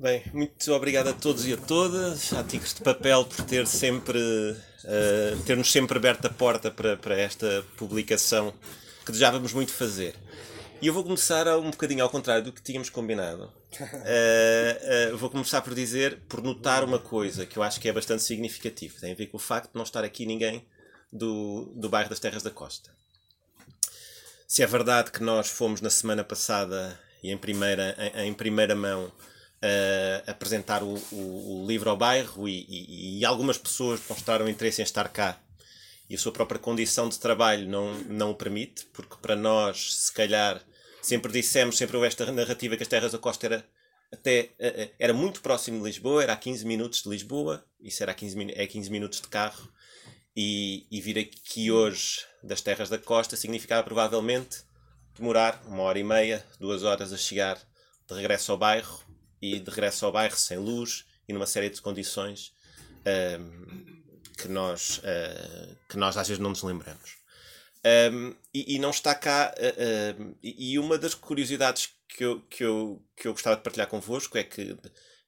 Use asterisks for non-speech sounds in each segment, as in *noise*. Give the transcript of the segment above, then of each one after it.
Bem, muito obrigado a todos e a todas, à Tigres de Papel por ter sempre, uh, ter-nos sempre aberto a porta para, para esta publicação que desejávamos muito fazer. E eu vou começar um bocadinho ao contrário do que tínhamos combinado. Uh, *laughs* uh, vou começar por dizer, por notar uma coisa que eu acho que é bastante significativo. Tem a ver com o facto de não estar aqui ninguém do, do bairro das Terras da Costa. Se é verdade que nós fomos na semana passada e em primeira, em, em primeira mão uh, apresentar o, o, o, livro ao bairro e, e, e, algumas pessoas mostraram interesse em estar cá. E a sua própria condição de trabalho não, não o permite, porque para nós, se calhar, sempre dissemos, sempre houve esta narrativa que as Terras da Costa era até era muito próximo de Lisboa, era a 15 minutos de Lisboa, isso era a 15, é 15 minutos de carro, e, e vir aqui hoje das Terras da Costa significava provavelmente demorar uma hora e meia, duas horas a chegar de regresso ao bairro e de regresso ao bairro sem luz e numa série de condições que, nós, uh, que nós às vezes não nos lembramos. Um, e, e, não está cá. Uh, uh, e uma das curiosidades que eu, que, eu, que eu gostava de partilhar convosco é que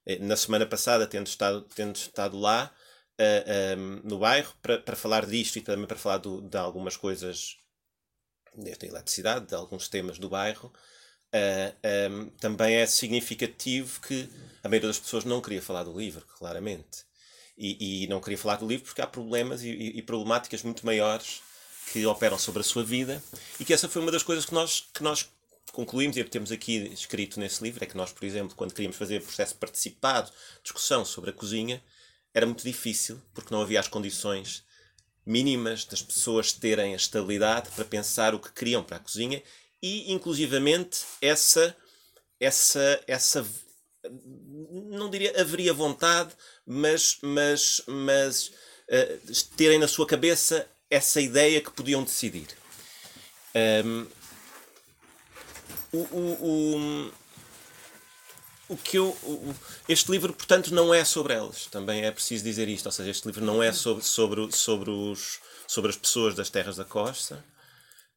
eh, na semana passada, tendo estado, tendo estado lá um, no bairro para, para falar disto e também para falar do, de algumas coisas desta eletricidade, de alguns temas do bairro, Uh, ah, um, também é significativo que a maioria das pessoas não queria falar do livro, claramente. E, e não queria falar do livro porque há problemas e, e, problemáticas muito maiores que operam sobre a sua vida e que essa foi uma das coisas que nós, que nós concluímos e temos aqui escrito nesse livro é que nós, por exemplo, quando queríamos fazer processo participado, discussão sobre a cozinha, era muito difícil porque não havia as condições mínimas das pessoas terem a estabilidade para pensar o que queriam para a cozinha e inclusivamente essa essa essa não diria haveria vontade mas mas mas uh, terem na sua cabeça essa ideia que podiam decidir. Um, o, o, o, o que eu o, este livro portanto não é sobre elas. Também é preciso dizer isto ou seja este livro não é sobre sobre sobre os sobre as pessoas das terras da costa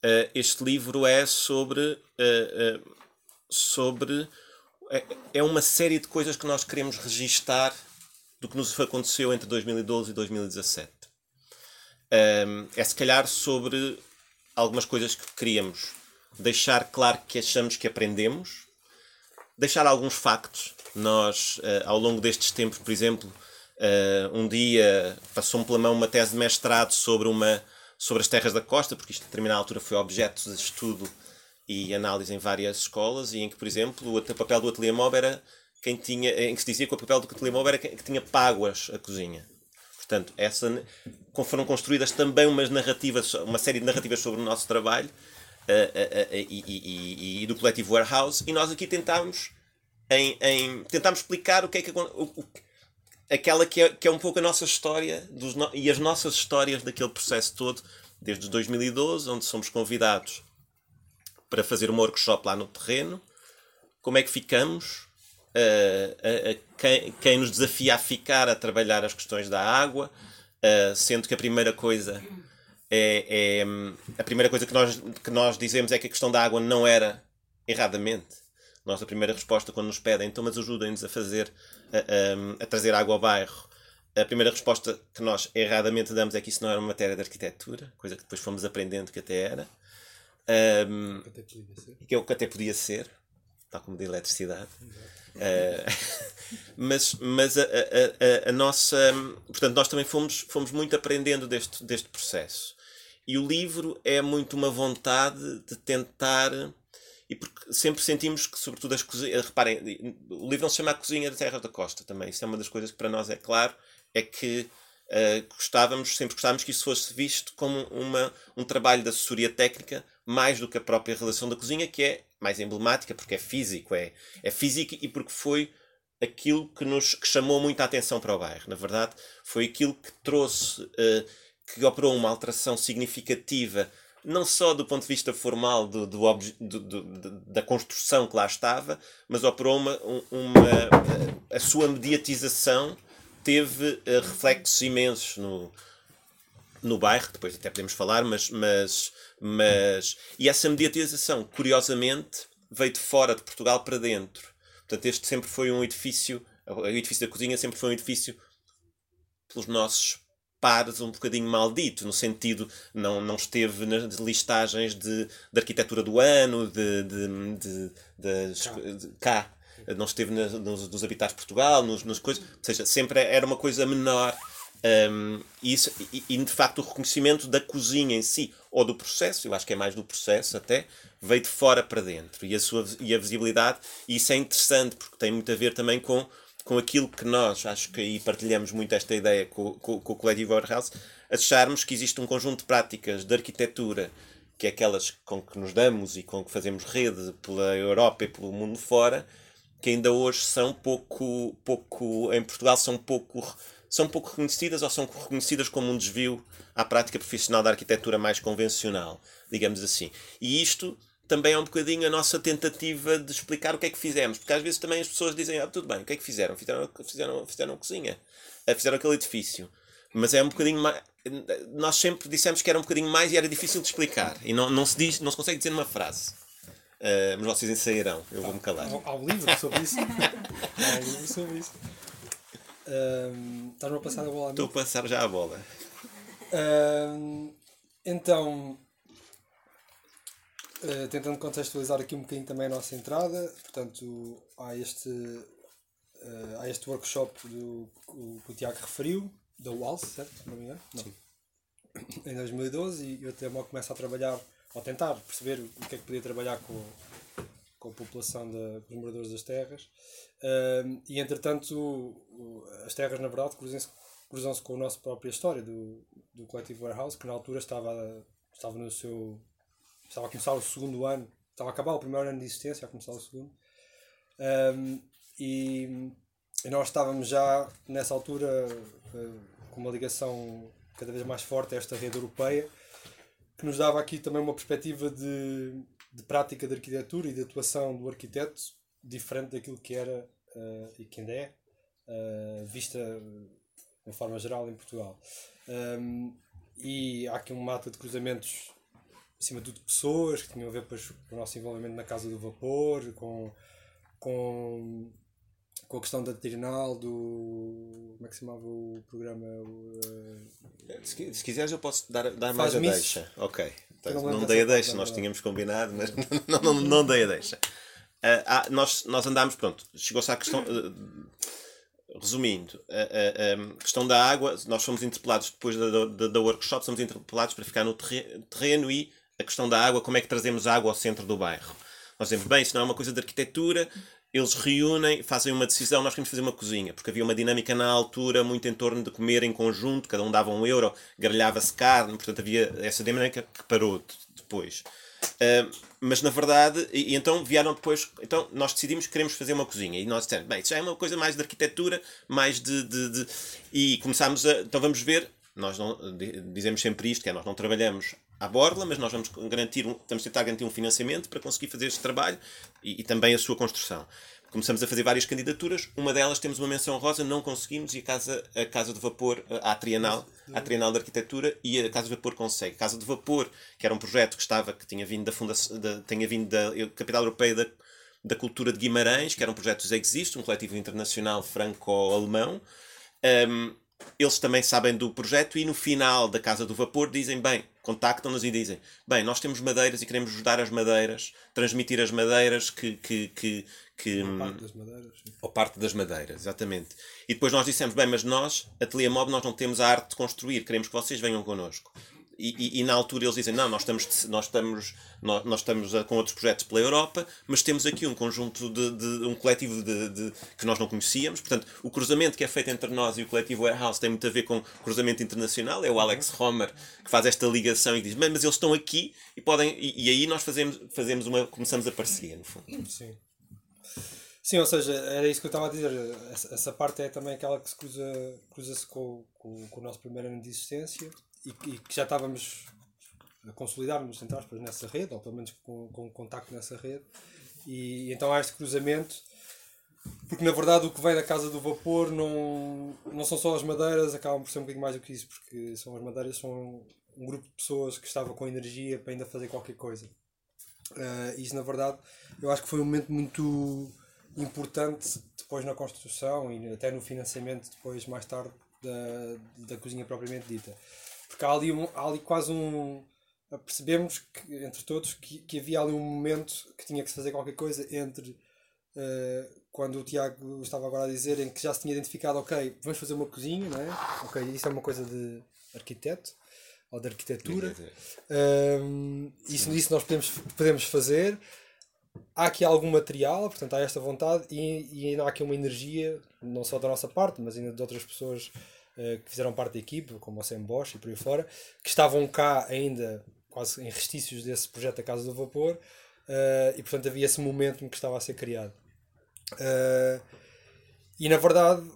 Uh, este livro é sobre. Uh, uh, sobre é, é, uma série de coisas que nós queremos registar do que nos aconteceu entre 2012 e 2017. Um, é se calhar sobre algumas coisas que queríamos deixar claro que achamos que aprendemos, deixar alguns factos. Nós, ao longo destes tempos, por exemplo, um dia passou-me pela mão uma tese de mestrado sobre uma sobre as terras da costa, porque isto a determinada altura foi objeto de estudo e análise em várias escolas, e em que, por exemplo, o papel do ateliê mob era quem tinha, em que se dizia que o papel do ateliê mob era quem que tinha páguas a cozinha. Portanto, essa, foram construídas também umas narrativas, uma série de narrativas sobre o nosso trabalho uh, uh, uh, e, e, e, do coletivo Warehouse, e nós aqui tentámos, em, em, tentámos explicar o que é que o, o, aquela que é, que é um pouco a nossa história dos no... e as nossas histórias daquele processo todo, desde 2012, onde somos convidados para fazer um workshop lá no terreno. Como é que ficamos? Uh, uh, uh, quem, quem, nos desafia a ficar a trabalhar as questões da água, sendo que a primeira coisa é, é, a primeira coisa que nós, que nós dizemos é que a questão da água não era erradamente. Nossa primeira resposta quando nos pedem, então mas ajudem-nos a fazer a, a, trazer água ao bairro, a primeira resposta que nós erradamente damos é que isso não era uma matéria de arquitetura, coisa que depois fomos aprendendo que até era. Um, que, até que é que até podia ser, tal como de eletricidade. Uh, *laughs* mas mas a, a, a, a, nossa. Portanto, nós também fomos, fomos muito aprendendo deste, deste processo. E o livro é muito uma vontade de tentar e porque sempre sentimos que, sobretudo, as cozinhas. Reparem, o livro não se chama A Cozinha da Terra da Costa também. Isso é uma das coisas que para nós é claro, é que uh, gostávamos, sempre gostávamos que isso fosse visto como uma, um trabalho de assessoria técnica mais do que a própria relação da cozinha, que é mais emblemática, porque é físico, é, é físico e porque foi aquilo que nos que chamou muita atenção para o bairro. Na verdade, foi aquilo que trouxe, uh, que operou uma alteração significativa não só do ponto de vista formal do, do, do, do da construção que lá estava, mas operou uma, uma a sua mediatização teve eh, reflexos imensos no, no bairro, depois até podemos falar, mas, mas, mas e essa mediatização, curiosamente, veio de fora de Portugal para dentro. Portanto, este sempre foi um edifício, o edifício da cozinha sempre foi um edifício pelos nossos pares um bocadinho maldito, no sentido não, não esteve nas listagens de, de arquitetura do ano, de, de, de, de, cá. Não esteve nos, nos habitats de Portugal, nos, nas coisas. Ou seja, sempre era uma coisa menor. Um, e, isso, e, e, de facto o reconhecimento da cozinha em si, ou do processo, eu acho que é mais do processo até, veio de fora para dentro. E a, sua, e a visibilidade, e isso é interessante, porque tem muito a ver também com com aquilo que nós, acho que aí partilhamos muito esta ideia com, com, com o coletivo Warehouse, acharmos que existe um conjunto de práticas de arquitetura, que é aquelas com que nos damos e com que fazemos rede pela Europa e pelo mundo fora, que ainda hoje são pouco, pouco em Portugal são pouco são pouco reconhecidas ou são reconhecidas como um desvio à prática profissional da arquitetura mais convencional, digamos assim. E isto também é um bocadinho a nossa tentativa de explicar o que é que fizemos. Porque às vezes também as pessoas dizem, ah, tudo bem, o que é que fizeram? Fizeram, fizeram, fizeram a cozinha, ah, fizeram aquele edifício. Mas é um bocadinho mais. Nós sempre dissemos que era um bocadinho mais e era difícil de explicar. E não, não, se, diz, não se consegue dizer numa frase. Uh, mas vocês ensaiarão, eu vou-me calar. Há um livro sobre isso. *laughs* há um livro sobre isso. Estás-me a passar a bola a Estou a passar já a bola. Uh, então, Uh, tentando contextualizar aqui um bocadinho também a nossa entrada, portanto, há este, uh, há este workshop do, o, que o Tiago referiu, da UALS, certo? Não me engano? Não. Sim. Em 2012, e eu até começo a trabalhar, ou tentar perceber o que é que podia trabalhar com, com a população da, dos moradores das terras. Uh, e entretanto, as terras, na verdade, cruzam-se cruzam com a nossa própria história do, do coletivo Warehouse, que na altura estava, estava no seu estava a começar o segundo ano, estava a acabar o primeiro ano de existência, a começar o segundo. Um, e, nós estávamos já nessa altura uh, com uma ligação cada vez mais forte a esta rede europeia, que nos dava aqui também uma perspectiva de, de prática de arquitetura e de atuação do arquiteto diferente daquilo que era uh, e que ainda é uh, vista de forma geral em Portugal. Um, e há aqui um mata de cruzamentos acima de tudo, pessoas que tinham a ver depois, com o nosso envolvimento na Casa do Vapor, com, com, com a questão da Trinal, do. Como é que se chamava o programa? O, uh, se, se, quiseres, eu posso dar, dar mais a deixa. Ok. Então, não, não dei a deixa, nós tínhamos combinado, mas *laughs* não, não, não dei a deixa. Uh, ah, nós, nós andámos, pronto, chegou-se à questão. Uh, resumindo, a, a, a, questão da água, nós fomos interpelados depois da, da, da workshop, somos interpelados para ficar no terreno e a questão da água, como é que trazemos água ao centro do bairro. Nós dizemos, bem, isso não é uma coisa de arquitetura, eles reúnem, fazem uma decisão, nós queremos fazer uma cozinha, porque havia uma dinâmica na altura muito em torno de comer em conjunto, cada um dava um euro, grelhava-se carne, portanto havia essa dinâmica que parou depois. Uh, mas na verdade, e, e, então vieram depois, então nós decidimos que queremos fazer uma cozinha e nós dissemos, bem, isso já é uma coisa mais de arquitetura, mais de. de, de... e começámos a. Então vamos ver, nós não dizemos sempre isto, que é nós não trabalhamos à borla, mas nós vamos garantir um, vamos tentar garantir um financiamento para conseguir fazer este trabalho e, e, também a sua construção. Começamos a fazer várias candidaturas, uma delas temos uma menção rosa, não conseguimos, e a Casa, a casa de Vapor, a Trienal, a Trienal de Arquitetura, e a Casa de Vapor consegue. A Casa de Vapor, que era um projeto que estava, que tinha vindo da fundação, da, tinha vindo da Capital Europeia da, da Cultura de Guimarães, que era um projeto que existe, um coletivo internacional franco-alemão. Um, eles também sabem do projeto e no final da Casa do Vapor dizem, bem, contactam-nos e dizem, bem, nós temos madeiras e queremos ajudar as madeiras, transmitir as madeiras que... que, que, que ou parte das madeiras. Sim. Ou parte das madeiras, exatamente. E depois nós dissemos, bem, mas nós, Ateliê Mob, nós não temos a arte de construir, queremos que vocês venham connosco. E, e, e, na altura eles dizem, não, nós estamos, nós estamos, nós, nós estamos com outros projetos pela Europa, mas temos aqui um conjunto de, de um coletivo de, de, que nós não conhecíamos. Portanto, o cruzamento que é feito entre nós e o coletivo Warehouse tem muito a ver com cruzamento internacional. É o Alex Homer que faz esta ligação e diz, mas eles estão aqui e podem. E, e aí nós fazemos, fazemos uma. começamos a parceria, no fundo. Sim. Sim, ou seja, era isso que eu estava a dizer. Essa, essa parte é também aquela que se cruza, cruza-se com, com, com o nosso primeiro ano de existência e, e que já estávamos a consolidar-nos, entre aspas, nessa rede, ou pelo menos com, com contacto nessa rede. E, e então há este cruzamento, porque na verdade o que vem da casa do vapor não, não são só as madeiras, acabam por ser um bocadinho mais do que isso, porque são as madeiras, são um grupo de pessoas que estava com energia para ainda fazer qualquer coisa. Uh, isso na verdade eu acho que foi um momento muito importante depois na construção e até no financiamento depois mais tarde da, da cozinha propriamente dita. Porque há ali, um, há ali quase um. Percebemos que, entre todos que, que havia ali um momento que tinha que se fazer qualquer coisa entre uh, quando o Tiago estava agora a dizer em que já se tinha identificado, ok, vamos fazer uma cozinha, não é? Ok, isso é uma coisa de arquiteto ou de arquitetura. Um, isso, isso nós podemos, podemos fazer. Há aqui algum material, portanto há esta vontade e, e ainda há aqui uma energia, não só da nossa parte, mas ainda de outras pessoas uh, que fizeram parte da equipe, como o Sam Bosch e por aí fora, que estavam cá ainda quase em restícios desse projeto da Casa do Vapor uh, e portanto havia esse momento em que estava a ser criado. Uh, e na verdade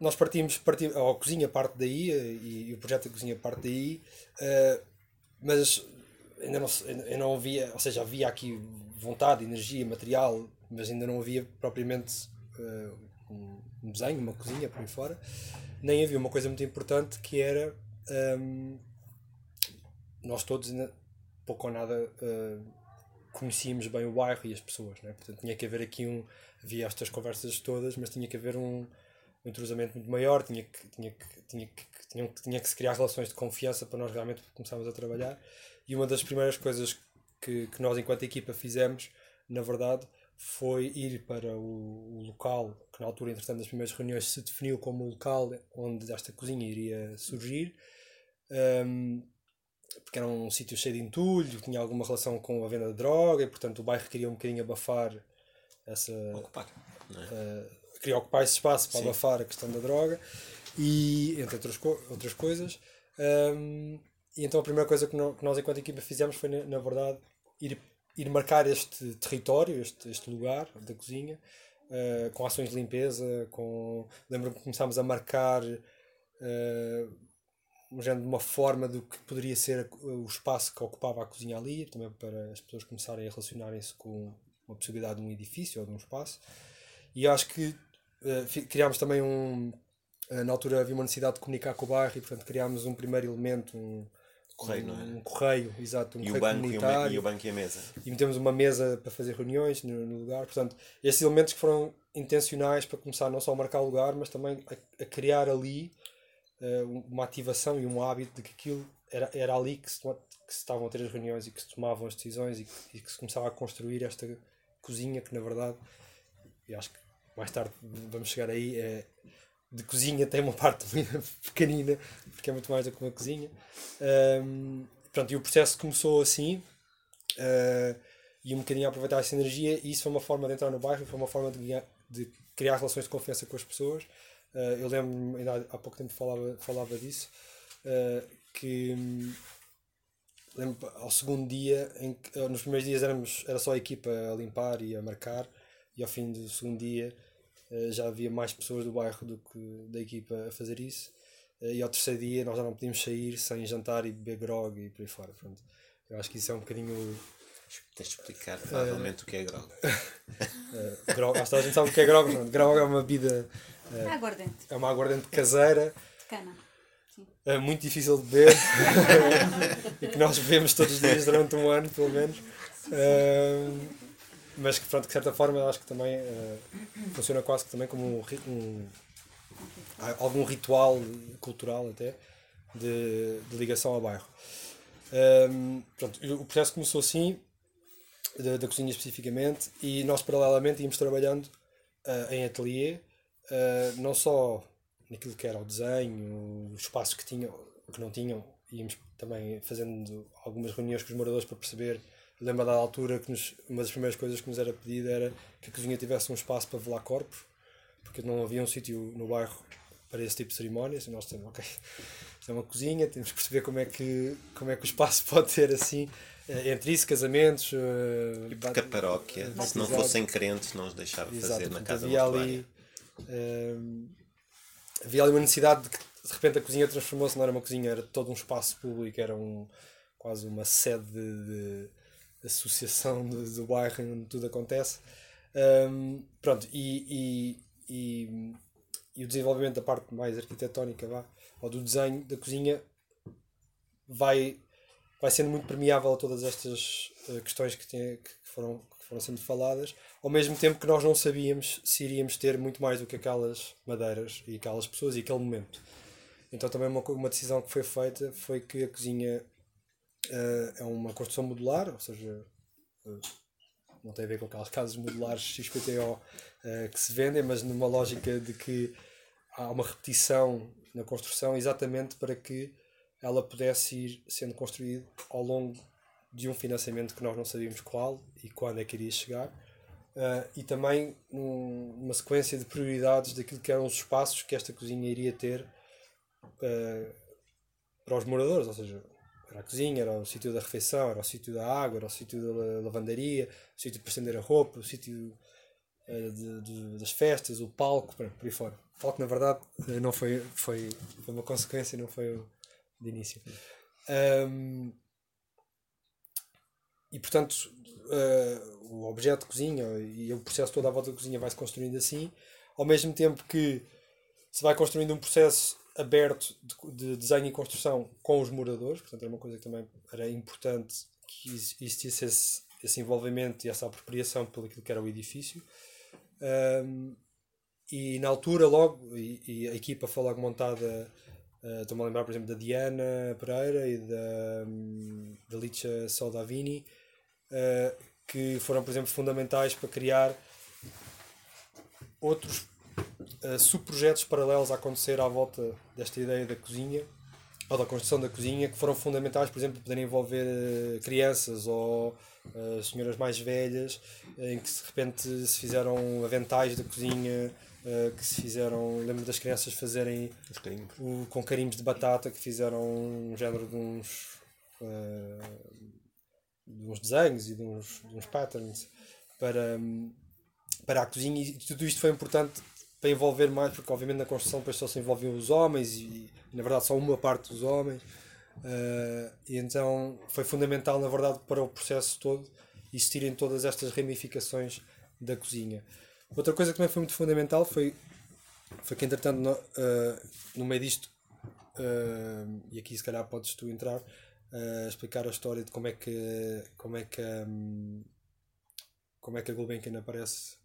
nós partimos, partimos a cozinha parte daí e, e, o projeto da cozinha parte daí, mas ainda não, ainda não havia, ou seja, havia aqui vontade, energia, material, mas ainda não havia propriamente uh, um desenho, uma cozinha por aí fora, nem havia uma coisa muito importante que era um, nós todos pouco ou nada uh, conhecíamos bem o bairro e as pessoas, né? portanto tinha que haver aqui um, havia estas conversas todas, mas tinha que haver um um entrosamento muito maior, tinha que, tinha que, tinha que, tinha, tinha que se criar relações de confiança para nós realmente começarmos a trabalhar. E uma das primeiras coisas que, que nós, enquanto equipa, fizemos, na verdade, foi ir para o, o, local que, na altura, entretanto, das primeiras reuniões, se definiu como o local onde esta cozinha iria surgir. Um, porque era um sítio cheio de entulho, tinha alguma relação com a venda de droga e, portanto, o bairro queria um bocadinho abafar essa. Ocupar. Uh, queria ocupar esse espaço para Sim. abafar a questão da droga e entre outras, co outras coisas. Um, e então a primeira coisa que, nós, enquanto equipa, fizemos foi, na, na, verdade, ir, ir marcar este território, este, este lugar da cozinha, uh, com ações de limpeza. Com... Lembro-me que começámos a marcar uh, um uma forma do que poderia ser o espaço que ocupava a cozinha ali, também para as pessoas começarem a relacionarem-se com uma possibilidade de um edifício ou de um espaço. E acho que uh, criámos também um. Uh, na altura havia uma necessidade de comunicar com o bairro e, portanto, criámos um primeiro elemento, um, correio, um, não é? um correio, exato, um e correio o banco comunitário. E o, banco e a mesa. E metemos uma mesa para fazer reuniões no, no, lugar. Portanto, estes elementos que foram intencionais para começar não só a marcar o lugar, mas também a, a criar ali uh, uma ativação e um hábito de que aquilo era, era ali que se, que se estavam a ter as reuniões e que se tomavam as decisões e que, e que se começava a construir esta cozinha que, na verdade, eu acho que mais tarde vamos chegar aí, é, de cozinha tem uma parte *laughs* pequenina, porque é muito mais do que uma cozinha. Um, pronto, e o processo começou assim, uh, e um bocadinho a aproveitar essa energia, e isso foi uma forma de entrar no bairro, foi uma forma de, de criar relações de confiança com as pessoas. Uh, eu lembro-me, ainda há pouco tempo falava, falava disso, uh, que lembro ao segundo dia, em nos primeiros dias éramos, era só a equipa a limpar e a marcar, e ao fim do segundo dia já havia mais pessoas do bairro do que da equipa a fazer isso. Eh, e ao terceiro dia nós já não podíamos sair sem jantar e beber grog e por aí fora. Pronto. Eu acho que isso é um bocadinho. Tens de explicar provavelmente uh, o que é grog. uh, *laughs* grog, acho que a gente sabe o que é grog. Não. Grog é uma bebida. Uh, aguardente. É uma aguardente caseira. De cana. É muito difícil de beber *laughs* e que nós bebemos todos os dias durante um ano, pelo menos. Uh, mas que pronto, de certa forma acho que também uh, funciona quase que também como um, um, algum ritual cultural até de, de ligação ao bairro. Um, pronto, o processo começou assim, da, da cozinha especificamente, e nós paralelamente íamos trabalhando uh, em ateliê, uh, não só naquilo que era o desenho, os espaços que tinham, que não tinham, íamos também fazendo algumas reuniões com os moradores para perceber lembro da altura que nos, uma das primeiras coisas que nos era pedida era que a cozinha tivesse um espaço para velar corpos, porque não havia um sítio no bairro para esse tipo de cerimónias, e nós temos, ok, *laughs* é uma cozinha, temos que perceber como é que, como é que o espaço *laughs* pode ter assim, eh, entre isso, casamentos. Uh, e porque a paróquia, se não fossem crentes, não os deixava Exato, fazer na casa havia ali, uh, havia ali uma necessidade de que de repente a cozinha transformou-se, não era uma cozinha, era todo um espaço público, era um, quase uma sede de, de associação do, do bairro onde tudo acontece. Um, pronto, e, e, e, e, o desenvolvimento da parte mais arquitetónica vá, ou do desenho da cozinha vai, vai sendo muito permeável a todas estas uh, questões que, tem, que, foram, que foram sendo faladas, ao mesmo tempo que nós não sabíamos se iríamos ter muito mais do que aquelas madeiras e aquelas pessoas e aquele momento. Então também uma, uma decisão que foi feita foi que a cozinha é uma construção modular, ou seja, uh, não tem a ver com aquelas casas modulares XPTO uh, que se vendem, mas numa lógica de que há uma repetição na construção exatamente para que ela pudesse ir sendo construída ao longo de um financiamento que nós não sabíamos qual e quando é que iria chegar. Uh, e também num, numa sequência de prioridades daquilo que eram os espaços que esta cozinha iria ter uh, para os moradores, ou seja, era a cozinha, era o sítio da refeição, era o sítio da água, era o sítio da lavandaria, o sítio para estender a roupa, o sítio uh, de, de, das festas, o palco, por, aí fora. O palco, na verdade, não foi, foi, foi uma consequência, não foi de início. Um, e portanto, uh, o objeto de cozinha e o processo todo à volta da cozinha vai se construindo assim, ao mesmo tempo que se vai construindo um processo aberto de, de desenho e construção com os moradores, portanto era uma coisa que também era importante que existisse esse, esse envolvimento e essa apropriação pelo que era o edifício. Um, e na altura, logo, e, e a equipa foi logo montada Uh, Estou-me a lembrar, por exemplo, da Diana Pereira e da, um, da Licha Soldavini, uh, que foram, por exemplo, fundamentais para criar outros uh, subprojetos paralelos a acontecer à volta desta ideia da cozinha ou da construção da cozinha, que foram fundamentais, por exemplo, para poderem envolver uh, crianças ou uh, senhoras mais velhas, em que de repente se fizeram aventais da cozinha uh, que se fizeram, lembro das crianças fazerem o, com carimbos de batata, que fizeram um género de uns, de uns desenhos e de uns, de uns patterns para, para a cozinha. E tudo isto foi importante para envolver mais, porque obviamente na construção depois só se envolviam os homens e, na verdade só uma parte dos homens uh, e então foi fundamental na verdade para o processo todo existirem todas estas ramificações da cozinha. Outra coisa que também foi muito fundamental foi, foi que, entretanto, no, uh, no meio disto, uh, e aqui se calhar podes tu entrar, explicar a história de como é que, como é que, um, como é que a Gulbenkian aparece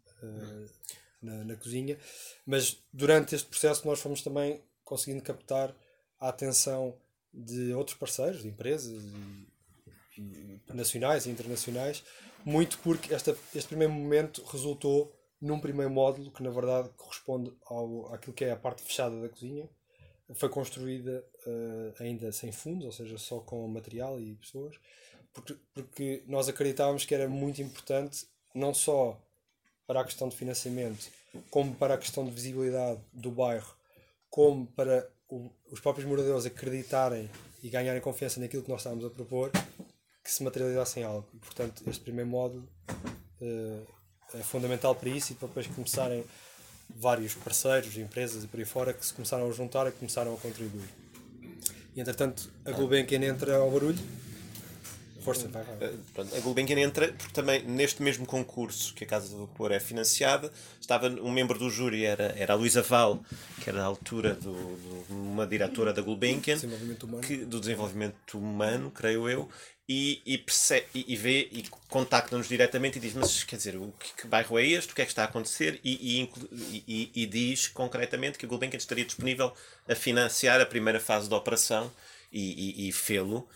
na, na cozinha, mas durante este processo nós fomos também conseguindo captar a atenção de outros parceiros, de empresas e, e nacionais e internacionais, muito porque esta, este primeiro momento resultou num primeiro módulo que na verdade corresponde ao, àquilo que é a parte fechada da cozinha. Foi construída uh, ainda sem fundos, ou seja, só com material e pessoas, porque, porque nós acreditávamos que era muito importante, não só para a questão de financiamento, como para a questão de visibilidade do bairro, como para o, os próprios moradores acreditarem e ganharem confiança naquilo que nós estávamos a propor, que se materializassem algo. E, portanto, este primeiro módulo uh, é fundamental para isso e para depois começarem vários parceiros, empresas e por aí fora que se começaram a juntar e começaram a contribuir. E entretanto a Gulbenkian entra ao barulho. Força, vai, vai. Eh, pronto, a Gulbenkian entra porque também neste mesmo concurso que a Casa do Vapor é financiada, estava um membro do júri, era, era a Luísa Val, que era da altura do, do, uma diretora da Gulbenkian, que, do desenvolvimento humano, creio eu, e, e, percebe, e, e vê e contacta-nos diretamente e diz: Mas quer dizer, o que, que, bairro é este? O que é que está a acontecer? E, e, e diz concretamente que o Gulbenkian estaria disponível a financiar a primeira fase da operação e, e, fê-lo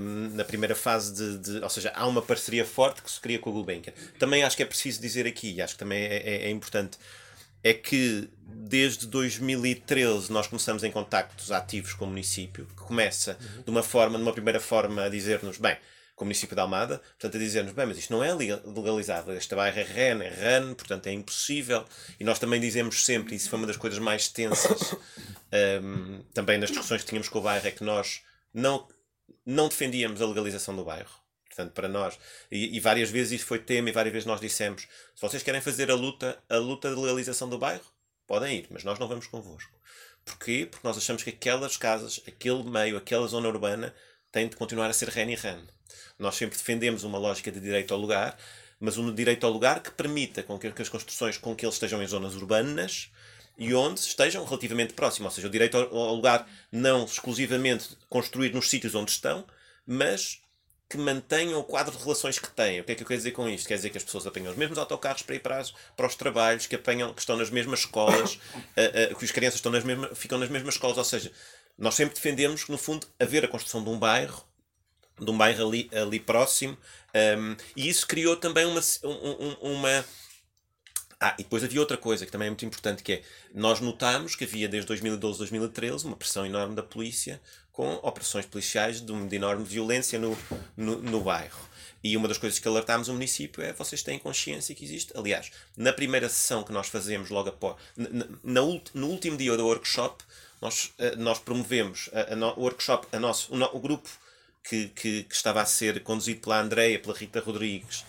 um, na primeira fase de, de, Ou seja, há uma parceria forte que se cria com o Gulbenkian. Também acho que é preciso dizer aqui, e acho que também é, é, é importante é que desde 2013 nós começamos em contactos ativos com o município, que começa uhum. de uma forma, numa primeira forma, a dizer-nos, bem, com o município de Almada, portanto a dizer-nos, bem, mas isto não é legalizado, este bairro é REN, é RAN, portanto é impossível, e nós também dizemos sempre, e isso foi uma das coisas mais tensas, um, *coughs* também nas discussões que tínhamos com o bairro, é que nós não, não defendíamos a legalização do bairro, Portanto, para nós, e, e, várias vezes isso foi tema, e várias vezes nós dissemos: se vocês querem fazer a luta, a luta de legalização do bairro, podem ir, mas nós não vamos convosco. Porquê? Porque nós achamos que aquelas casas, aquele meio, aquela zona urbana, tem de continuar a ser REN e REN. Nós sempre defendemos uma lógica de direito ao lugar, mas um direito ao lugar que permita com que as construções com que eles estejam em zonas urbanas e onde estejam relativamente próximos. Ou seja, o direito ao lugar não exclusivamente construir nos sítios onde estão, mas que mantenham o quadro de relações que têm. O que é que eu quero dizer com isto? Quer dizer que as pessoas apanham os mesmos autocarros para ir para, para os trabalhos, que apanham, que estão nas mesmas escolas, uh, *coughs* uh, que as crianças estão nas mesmas, ficam nas mesmas escolas. Ou seja, nós sempre defendemos que, no fundo, haver a construção de um bairro, de um bairro ali, ali próximo, um, e isso criou também uma, um, uma ah, e depois havia outra coisa que também é muito importante, que é, nós notámos que havia desde 2012, 2013, uma pressão enorme da polícia com operações policiais de, de enorme violência no, no, no bairro. E uma das coisas que alertámos o município é vocês têm consciência que existe. Aliás, na primeira sessão que nós fazemos logo após, na, na, no último dia do workshop, nós, eh, nós promovemos a, a, o workshop, a nosso, o, o grupo que, que, que, estava a ser conduzido pela Andreia, pela Rita Rodrigues,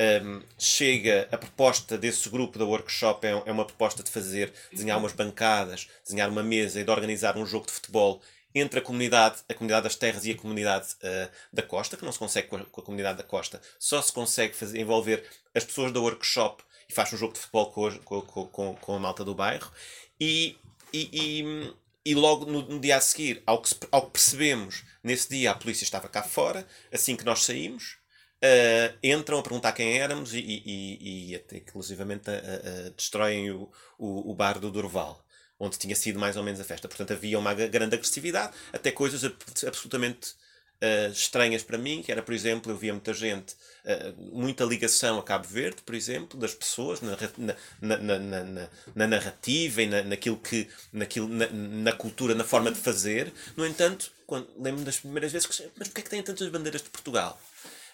um, chega a proposta desse grupo da workshop é, é uma proposta de fazer, desenhar umas bancadas, desenhar uma mesa e de organizar um jogo de futebol entre a comunidade, a comunidade das terras e a comunidade uh, da costa, que não se consegue com a, com a, comunidade da costa, só se consegue fazer, envolver as pessoas da workshop e faz um jogo de futebol com, com, com, com a malta do bairro. E, e, e, e logo no, no, dia a seguir, ao que, ao que percebemos, nesse dia a polícia estava cá fora, assim que nós saímos, Uh, entram a perguntar quem éramos e, e, e, até inclusivamente uh, uh, destroem o, o, o, bar do Durval, onde tinha sido mais ou menos a festa. Portanto, havia uma grande agressividade, até coisas absolutamente estranhas para mim, que era, por exemplo, eu via muita gente, muita ligação a Cabo Verde, por exemplo, das pessoas na, na, na, na, na narrativa e na, naquilo que, naquilo, na, na cultura, na forma de fazer. No entanto, lembro-me das primeiras vezes que mas porquê é que têm tantas bandeiras de Portugal?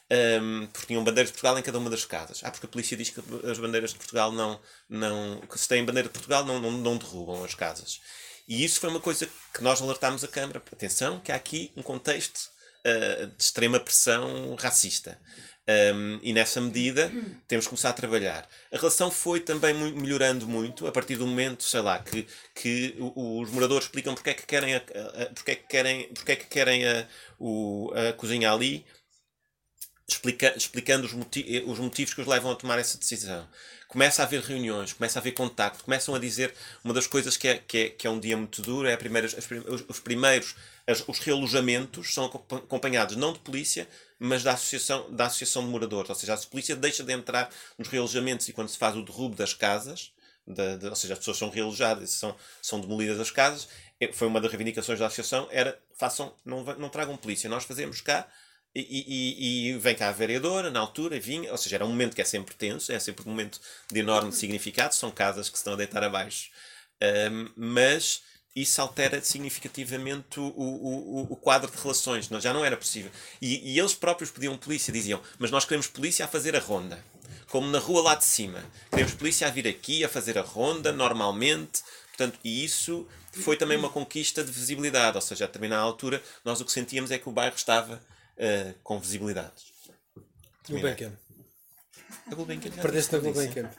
Um, porque tinham bandeiras de Portugal em cada uma das casas. Ah, porque a polícia diz que as bandeiras de Portugal não. não que se têm bandeira de Portugal não, não, não derrubam as casas. E isso foi uma coisa que nós alertámos a Câmara. Atenção, que há aqui um contexto uh, de extrema pressão racista. Um, e nessa medida temos que começar a trabalhar. A relação foi também melhorando muito a partir do momento, sei lá, que, que os moradores explicam porque é que querem a, a, porque é que querem, porque é que querem a, o, a cozinha ali explica, explicando os, motiv os motivos que os levam a tomar essa decisão. Começa a haver reuniões, começa a haver contacto, começam a dizer uma das coisas que é, que é, que é um dia muito duro, é a primeiras, as, os primeiros, as, os realojamentos são acompanhados não de polícia, mas da associação, da associação de moradores. Ou seja, a polícia deixa de entrar nos realojamentos e quando se faz o derrubo das casas, de, de, ou seja, as pessoas são realojadas, são, são demolidas as casas, é, foi uma das reivindicações da associação, era façam, não, não tragam polícia, nós fazemos cá e, e, e, vem cá a vereadora, na altura, vinha, ou seja, era um momento que é sempre tenso, é sempre um momento de enorme significado, são casas que se estão a deitar abaixo. Um, mas isso altera significativamente o, o, o, o, quadro de relações, não, já não era possível. E, e eles próprios pediam polícia, diziam, mas nós queremos polícia a fazer a ronda, como na rua lá de cima. Queremos polícia a vir aqui a fazer a ronda normalmente. Portanto, e isso foi também uma conquista de visibilidade, ou seja, a determinada altura nós o que sentíamos é que o bairro estava uh, com visibilidade. Gulbenkian. A Gulbenkian. Perdeste na Gulbenkian.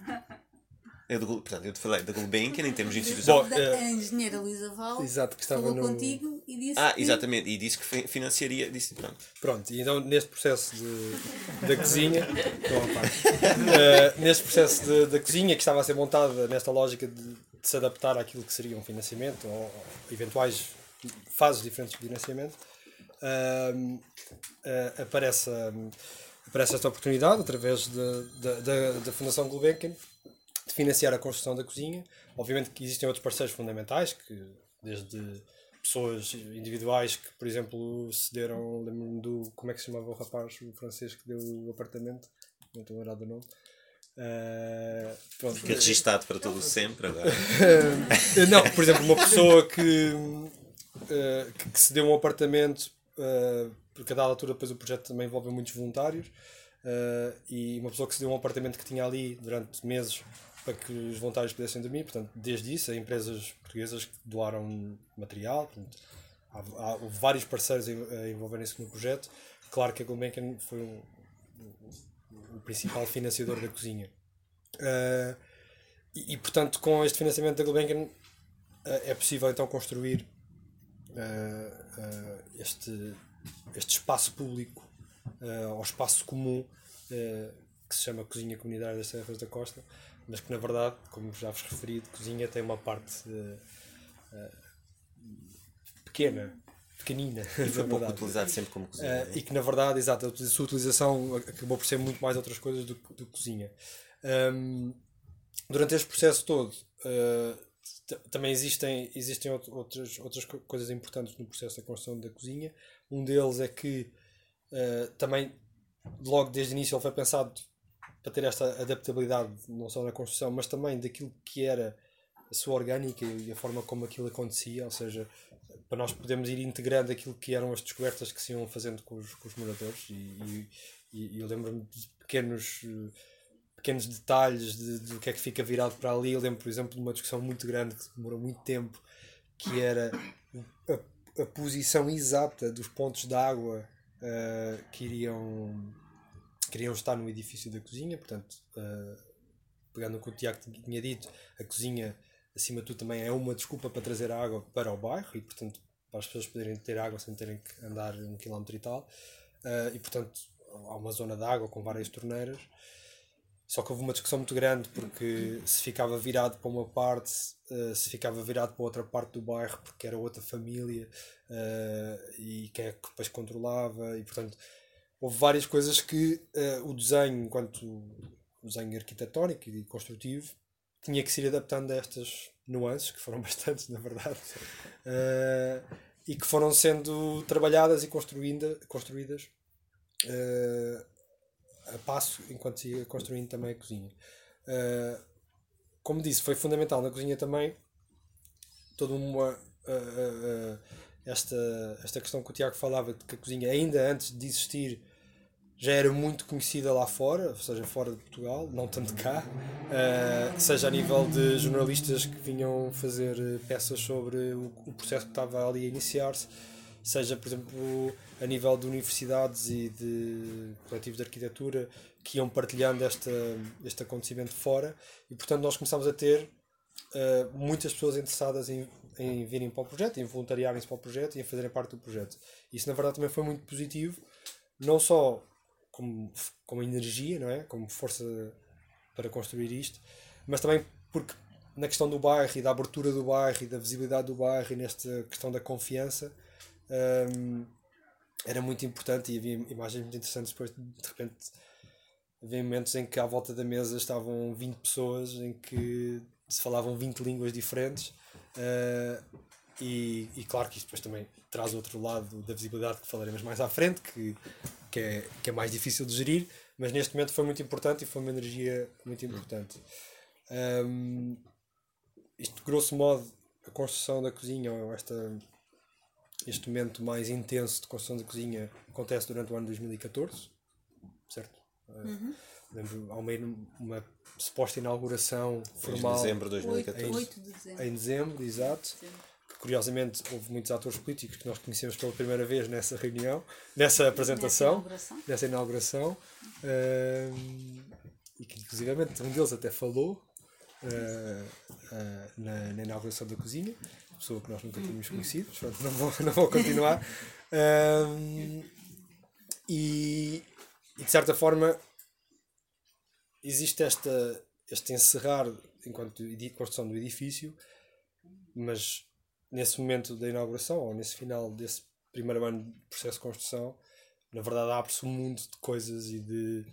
Eu, portanto, eu te falei da Gulbenkian em termos de instituição. Bom, da uh, engenheira Luísa Val exato, que estava falou no... contigo e disse Ah, que... exatamente, e disse que financiaria. Disse, pronto. Pronto, e então neste processo de, da cozinha, *laughs* uh, neste processo de, da cozinha que estava a ser montada nesta lógica de, de, se adaptar àquilo que seria um financiamento ou, ou eventuais fases diferentes de financiamento, uh, aparece, aparece esta oportunidade através da Fundação Gulbenkian de financiar a construção da cozinha. Obviamente que existem outros parceiros fundamentais, que desde pessoas individuais que, por exemplo, cederam, lembro-me do, como é que se chamava o rapaz, o francês que deu o apartamento, não estou a lembrar do nome. Uh, pronto. Fica registado para todo sempre agora. *laughs* não, por exemplo, uma pessoa que, uh, que, que cedeu um apartamento uh, porque a dada altura depois o projeto também envolve muitos voluntários uh, e uma pessoa que se deu um apartamento que tinha ali durante meses para que os voluntários pudessem dormir, portanto, desde isso, há empresas portuguesas que doaram material, portanto, há, há vários parceiros a envolverem-se no projeto. Claro que a Gulbenkian foi um, o principal financiador da cozinha. Uh, e, e, portanto, com este financiamento da Gulbenkian, é possível então construir uh, este, este espaço público ou espaço comum que se chama Cozinha Comunitária das Serras da Costa, mas que na verdade, como já vos referi, de cozinha tem uma parte pequena pequenina. E foi pouco utilizado sempre como cozinha. Eh, né? e que na verdade, exato, a sua utilização acabou por ser muito mais outras coisas do, que- cozinha. Ahm, durante este processo todo, eh, t- também existem, existem out- outras, outras co- coisas importantes no processo da construção da cozinha. Um deles é que eh, também, logo desde o início, ele foi pensado para ter esta adaptabilidade, não só na construção, mas também daquilo que era a sua orgânica e a forma como aquilo acontecia, ou seja, para nós podermos ir integrando aquilo que eram as descobertas que se iam fazendo com os, com os moradores. E, e, e eu lembro-me de pequenos, eh, pequenos detalhes de, do que é que fica virado para ali. Eu lembro, por exemplo, de uma discussão muito grande que demorou muito tempo, que era a, a posição exata dos pontos de água eh, que iriam que iriam estar no edifício da cozinha, portanto, eh, pegando no que o Tiago tinha dito, a cozinha, acima de tudo, também é uma desculpa para trazer água para o bairro e, portanto, para as pessoas poderem ter água sem terem que andar um quilómetro e tal. Eh, e, portanto, há uma zona de água com várias torneiras. Só que houve uma discussão muito grande porque se ficava virado para uma parte, eh, se ficava virado para outra parte do bairro porque era outra família eh, e quem é que depois controlava e portanto houve várias coisas que eh, o desenho, enquanto desenho arquitetónico e construtivo, tinha que se ir adaptando a estas nuances, que foram *laughs* bastantes, na verdade, e que foram sendo trabalhadas e construindo, construídas a passo enquanto se ia construindo também a cozinha. Eh, como disse, foi fundamental na cozinha também toda uma eh, eh, esta, esta questão que o Tiago falava de que a cozinha ainda antes de existir já era muito conhecida lá fora, ou seja, fora de Portugal, não tanto cá, seja a nível de jornalistas que vinham fazer peças sobre o, o processo que estava ali a iniciar-se, seja, por exemplo, a nível de universidades e de coletivos de arquitetura que iam partilhando esta, este acontecimento fora, e portanto nós começámos a ter uh, muitas pessoas interessadas em, em virem para o projeto, em voluntariarem-se para o projeto e em fazerem parte do projeto. Isso na verdade também foi muito positivo, não só como, como energia, não é? como força para construir isto, mas também porque na questão do bairro e da abertura do bairro e da visibilidade do bairro e nesta questão da confiança um, era muito importante e havia imagens muito interessantes depois de repente havia momentos em que à volta da mesa estavam 20 pessoas em que se falavam 20 línguas diferentes uh, e, e claro que isto depois também traz outro lado da visibilidade que falaremos mais à frente que, que, é, que é mais difícil de gerir mas neste momento foi muito importante e foi uma energia muito importante. Um, isto grosso modo a construção da cozinha ou esta este momento mais intenso de construção da cozinha acontece durante o ano 2014 certo? Uhum. Lembro, há uma, uma suposta inauguração Em formal dezembro de 8, 2014. 8 de dezembro. em dezembro, exato. Que curiosamente houve muitos atores políticos que nós conhecemos pela primeira vez nessa reunião, nessa apresentação, inauguração. nessa inauguração. Ahm, e que inclusivamente um deles até falou ah, ah, na, na inauguração da cozinha, pessoa que nós nunca tínhamos conhecido, pronto, não vou, *laughs* não vou continuar. Ahm, e, e de certa forma existe esta, este encerrar enquanto construção do edifício, mas nesse momento da inauguração, ou nesse final desse primeiro ano de processo de construção, na verdade abre-se um mundo de coisas e de,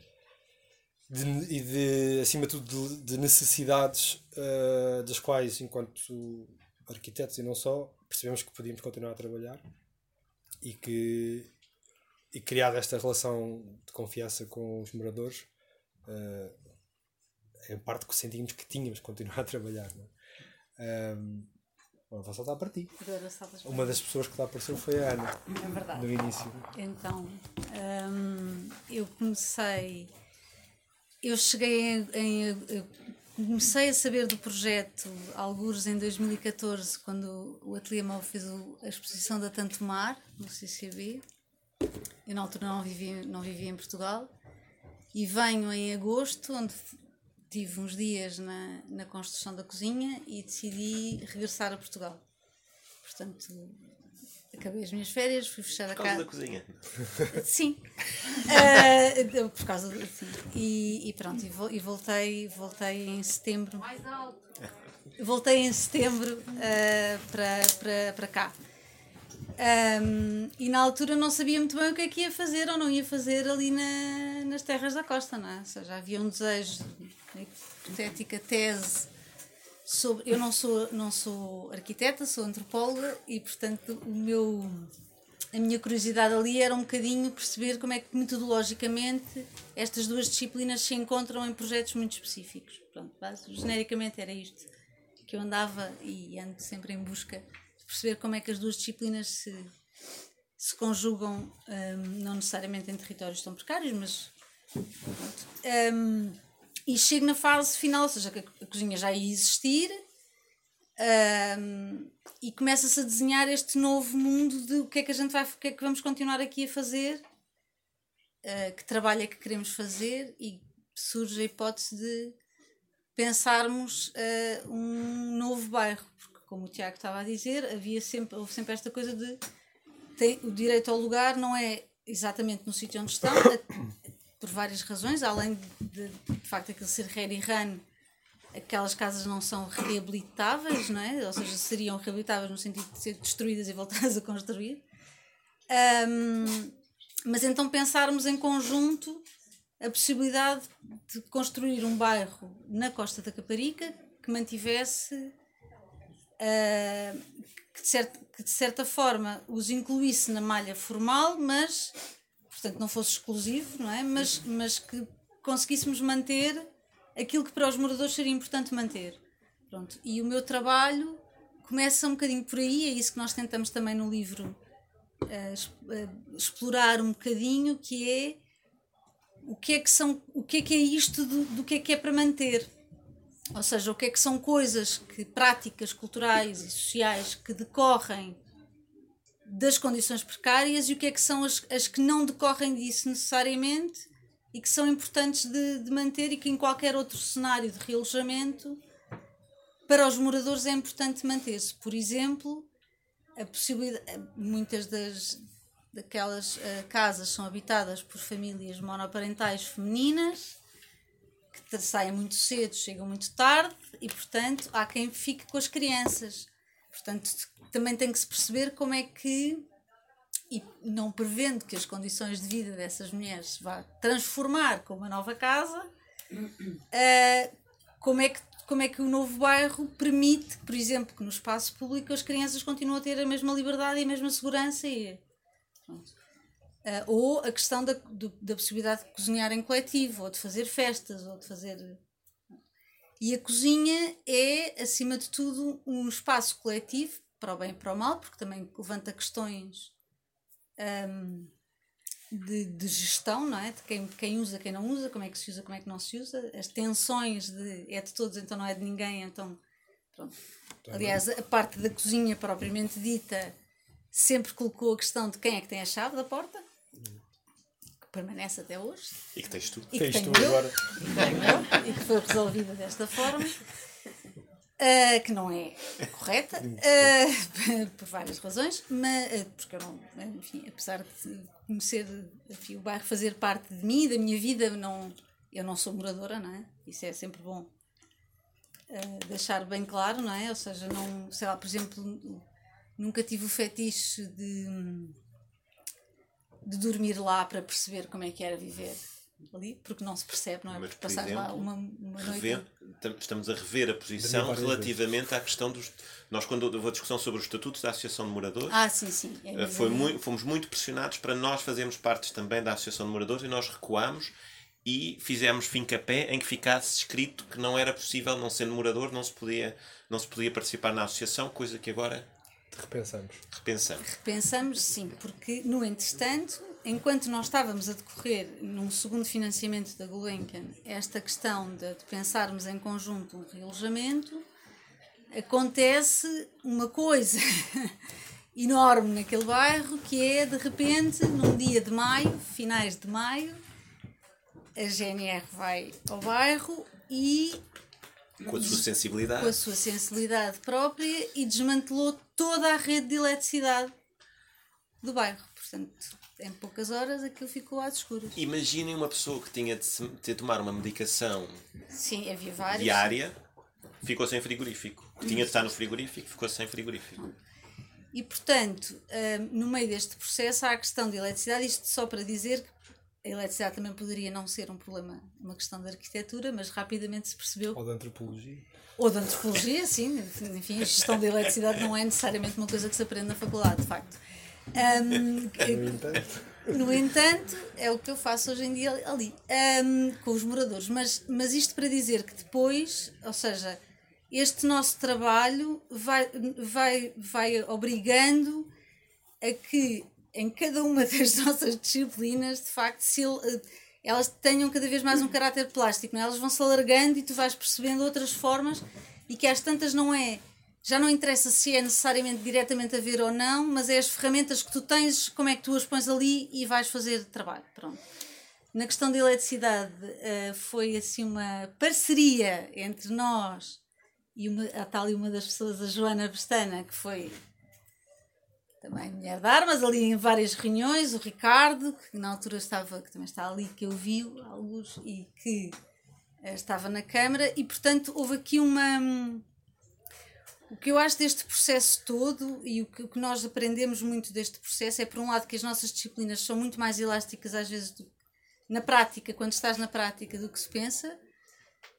de- e de acima de tudo, de, de necessidades ah, das quais, enquanto arquitetos e não só, percebemos que podíamos continuar a trabalhar e que e criar esta relação de confiança com os moradores eh, em parte que sentimos que tínhamos que continuar a trabalhar não é? Ahm, bom, vou saltar para ti uma das pessoas que lá apareceu foi a Ana É verdade. no início Então, eu comecei. Eu cheguei em, em- comecei a saber do projeto alguns em 2014, quando o Ateliê Mau fez a exposição da Tanto Mar, no CCB. Eu na altura não vivia, não vivia em Portugal. E venho em agosto, onde tive uns dias na, na construção da cozinha e decidi regressar a Portugal. Portanto, acabei as minhas férias, fui fechar a Por causa casa. da cozinha. Sim. Ah, por causa do, sim. E, e pronto, e, vol- e voltei, voltei em setembro. Mais alto. Voltei em setembro ah, para, para, para cá. Um, e na altura não sabia muito bem o que é que ia fazer ou não ia fazer ali na, nas terras da costa, não é? Ou seja, havia um desejo, uma hipotética tese sobre. Eu não sou, não sou arquiteta, sou antropóloga e, portanto, o meu, a minha curiosidade ali era um bocadinho perceber como é que metodologicamente estas duas disciplinas se encontram em projetos muito específicos. Pronto, genericamente era isto que eu andava e ando sempre em busca perceber como é que as duas disciplinas se, se conjugam, um, não necessariamente em territórios tão precários, mas. Um, e chego na fase final, ou seja, que a cozinha já ia existir um, e começa-se a desenhar este novo mundo de o que é que a gente vai, o que é que vamos continuar aqui a fazer, uh, que trabalho é que queremos fazer e surge a hipótese de pensarmos uh, um novo bairro, como o Tiago estava a dizer, havia sempre, houve sempre esta coisa de tem, o direito ao lugar não é exatamente no sítio onde estão, por várias razões, além de, de, de facto aquilo ser Reri Ran, aquelas casas não são reabilitáveis, não é? ou seja, seriam reabilitáveis no sentido de ser destruídas e voltadas a construir. Um, mas então pensarmos em conjunto a possibilidade de construir um bairro na costa da Caparica que mantivesse uh, que, de certa, que de certa forma os incluísse na malha formal, mas portanto não fosse exclusivo, não é? Mas, mas que conseguíssemos manter aquilo que para os moradores seria importante manter. Pronto. E o meu trabalho começa um bocadinho por aí, é isso que nós tentamos também no livro uh, explorar um bocadinho, que é o que é que são, o que é que é isto do, do que é que é para manter. Ou seja, o que é que são coisas que práticas culturais e sociais que decorrem das condições precárias e o que é que são as, as que não decorrem disso necessariamente e que são importantes de, de manter e que em qualquer outro cenário de realojamento para os moradores é importante manter-se. Por exemplo, a possibilidade, muitas das daquelas uh, casas são habitadas por famílias monoparentais femininas que saem muito cedo, chegam muito tarde e, portanto, há quem fique com as crianças. Portanto, também tem que se perceber como é que, e não prevendo que as condições de vida dessas mulheres se vá transformar com uma nova casa, uh, como, é que, como é que o novo bairro permite, por exemplo, que no espaço público as crianças continuem a ter a mesma liberdade e a mesma segurança e. Uh, ou a questão da, do, da possibilidade de cozinhar em coletivo, ou de fazer festas, ou de fazer. E a cozinha é, acima de tudo, um espaço coletivo, para o bem e para o mal, porque também levanta questões um, de, de, gestão, não é? De quem, quem usa, quem não usa, como é que se usa, como é que não se usa, as tensões de é de todos, então não é de ninguém, então. Pronto. Aliás, a parte da cozinha propriamente dita sempre colocou a questão de quem é que tem a chave da porta permanece até hoje. E que tens tu. E tens tu eu, agora. E que foi resolvida desta forma. Uh, que não é correta, uh, por várias razões, mas, uh, porque eu não, enfim, apesar de conhecer enfim, o bairro fazer parte de mim, da minha vida, não, eu não sou moradora, não é? Isso é sempre bom deixar bem claro, não é? Ou seja, não, sei lá, por exemplo, nunca tive o fetiche de de dormir lá para perceber como é que era viver ali, porque não se percebe, não é? Mas, por passar exemplo, lá uma, uma rever, noite. Estamos a rever a posição relativamente vezes. à questão dos. Nós, quando houve a discussão sobre os estatutos da Associação de Moradores, ah, sim, sim. É eh, foi muito, fomos muito pressionados para nós fazermos parte também da Associação de Moradores e nós recuámos e fizemos fim-capé em que ficasse escrito que não era possível, não sendo morador, não se podia, não se podia participar na associação, coisa que agora Repensamos. Repensamos. Repensamos, sim, porque no entretanto, enquanto nós estávamos a decorrer num segundo financiamento da Gulbenkian esta questão de, de pensarmos em conjunto um realojamento, acontece uma coisa *laughs* enorme naquele bairro que é de repente, num dia de maio, finais de maio, a GNR vai ao bairro e com a sua sensibilidade. Com a sua sensibilidade própria e desmantelou toda a rede de eletricidade do bairro. Portanto, em poucas horas aquilo ficou às escuras. Imaginem uma pessoa que tinha de, de tomar uma medicação Sim, havia várias. diária, ficou sem frigorífico. Que tinha de estar no frigorífico, ficou sem frigorífico. E, portanto, hum, no meio deste processo há a questão da eletricidade, isto só para dizer que a eletricidade também poderia não ser um problema, uma questão de arquitetura, mas rapidamente se percebeu. Ou de antropologia. Ou de antropologia, sim. Enfim, a gestão da eletricidade não é necessariamente uma coisa que se aprende na faculdade, de facto. Um, No entanto, no entanto, é o que eu faço hoje em dia ali, um, com os moradores. Mas, mas isto para dizer que depois, ou seja, este nosso trabalho vai, vai, vai obrigando a que em cada uma *laughs* das nossas disciplinas, de facto, se ele- elas tenham cada vez mais um caráter plástico, não é? elas vão se alargando e tu vais percebendo outras formas e que às tantas não é. Já não interessa se é necessariamente diretamente a ver ou não, mas é as ferramentas que tu tens, como é que tu as pões ali e vais fazer trabalho. Pronto. Na questão da eletricidade, eh, foi assim uma parceria entre nós e uma, a tal e uma das pessoas, a Joana Bestana, que foi também mulher de armas, ali em várias reuniões, o Ricardo, que na altura estava, que também está ali, que eu vi alguns, e que eh, estava na Câmara, e portanto houve aqui uma. O que eu acho deste processo todo e o que, o que nós aprendemos muito deste processo é, por um lado, que as nossas disciplinas são muito mais elásticas, às vezes, do- na prática, quando estás na prática, do que se pensa,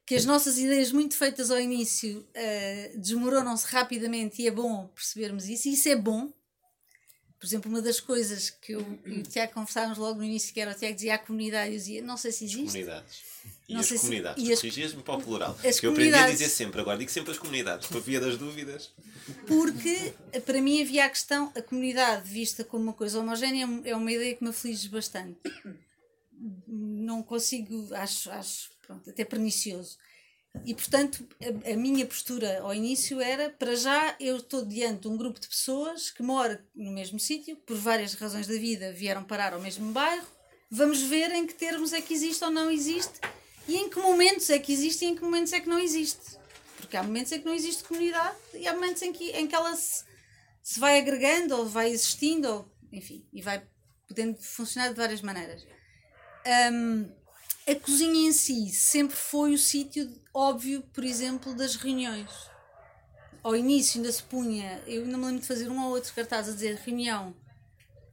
que as nossas ideias muito feitas ao início eh, desmoronam-se rapidamente e é bom percebermos isso, e isso é bom. Por exemplo, uma das coisas que eu e o Tiago conversávamos logo no início, que era o Tiago dizia à comunidade, eu dizia, não sei se existe, Comunidades. E Não as sei se- comunidades. e E as- Corrigias-me para o plural. as que eu aprendi a comunidades. dizer sempre, agora digo sempre as comunidades, para via das dúvidas. porque para mim havia a questão, a comunidade vista como uma coisa homogénea é uma ideia que me aflige bastante. Não consigo, acho, acho pronto, até pernicioso. E portanto, a, a minha postura ao início era: para já, eu estou diante de um grupo de pessoas que mora no mesmo sítio, por várias razões da vida vieram parar ao mesmo bairro. Vamos ver em que termos é que existe ou não existe e em que momentos é que existe e em que momentos é que não existe. Porque há momentos em que não existe comunidade e há momentos em que, em que ela se, se vai agregando ou vai existindo, ou, enfim, e vai podendo funcionar de várias maneiras. Hum, a cozinha em si sempre foi o sítio óbvio, por exemplo, das reuniões. Ao início ainda se punha, eu ainda me lembro de fazer um ou outro cartaz a dizer reunião.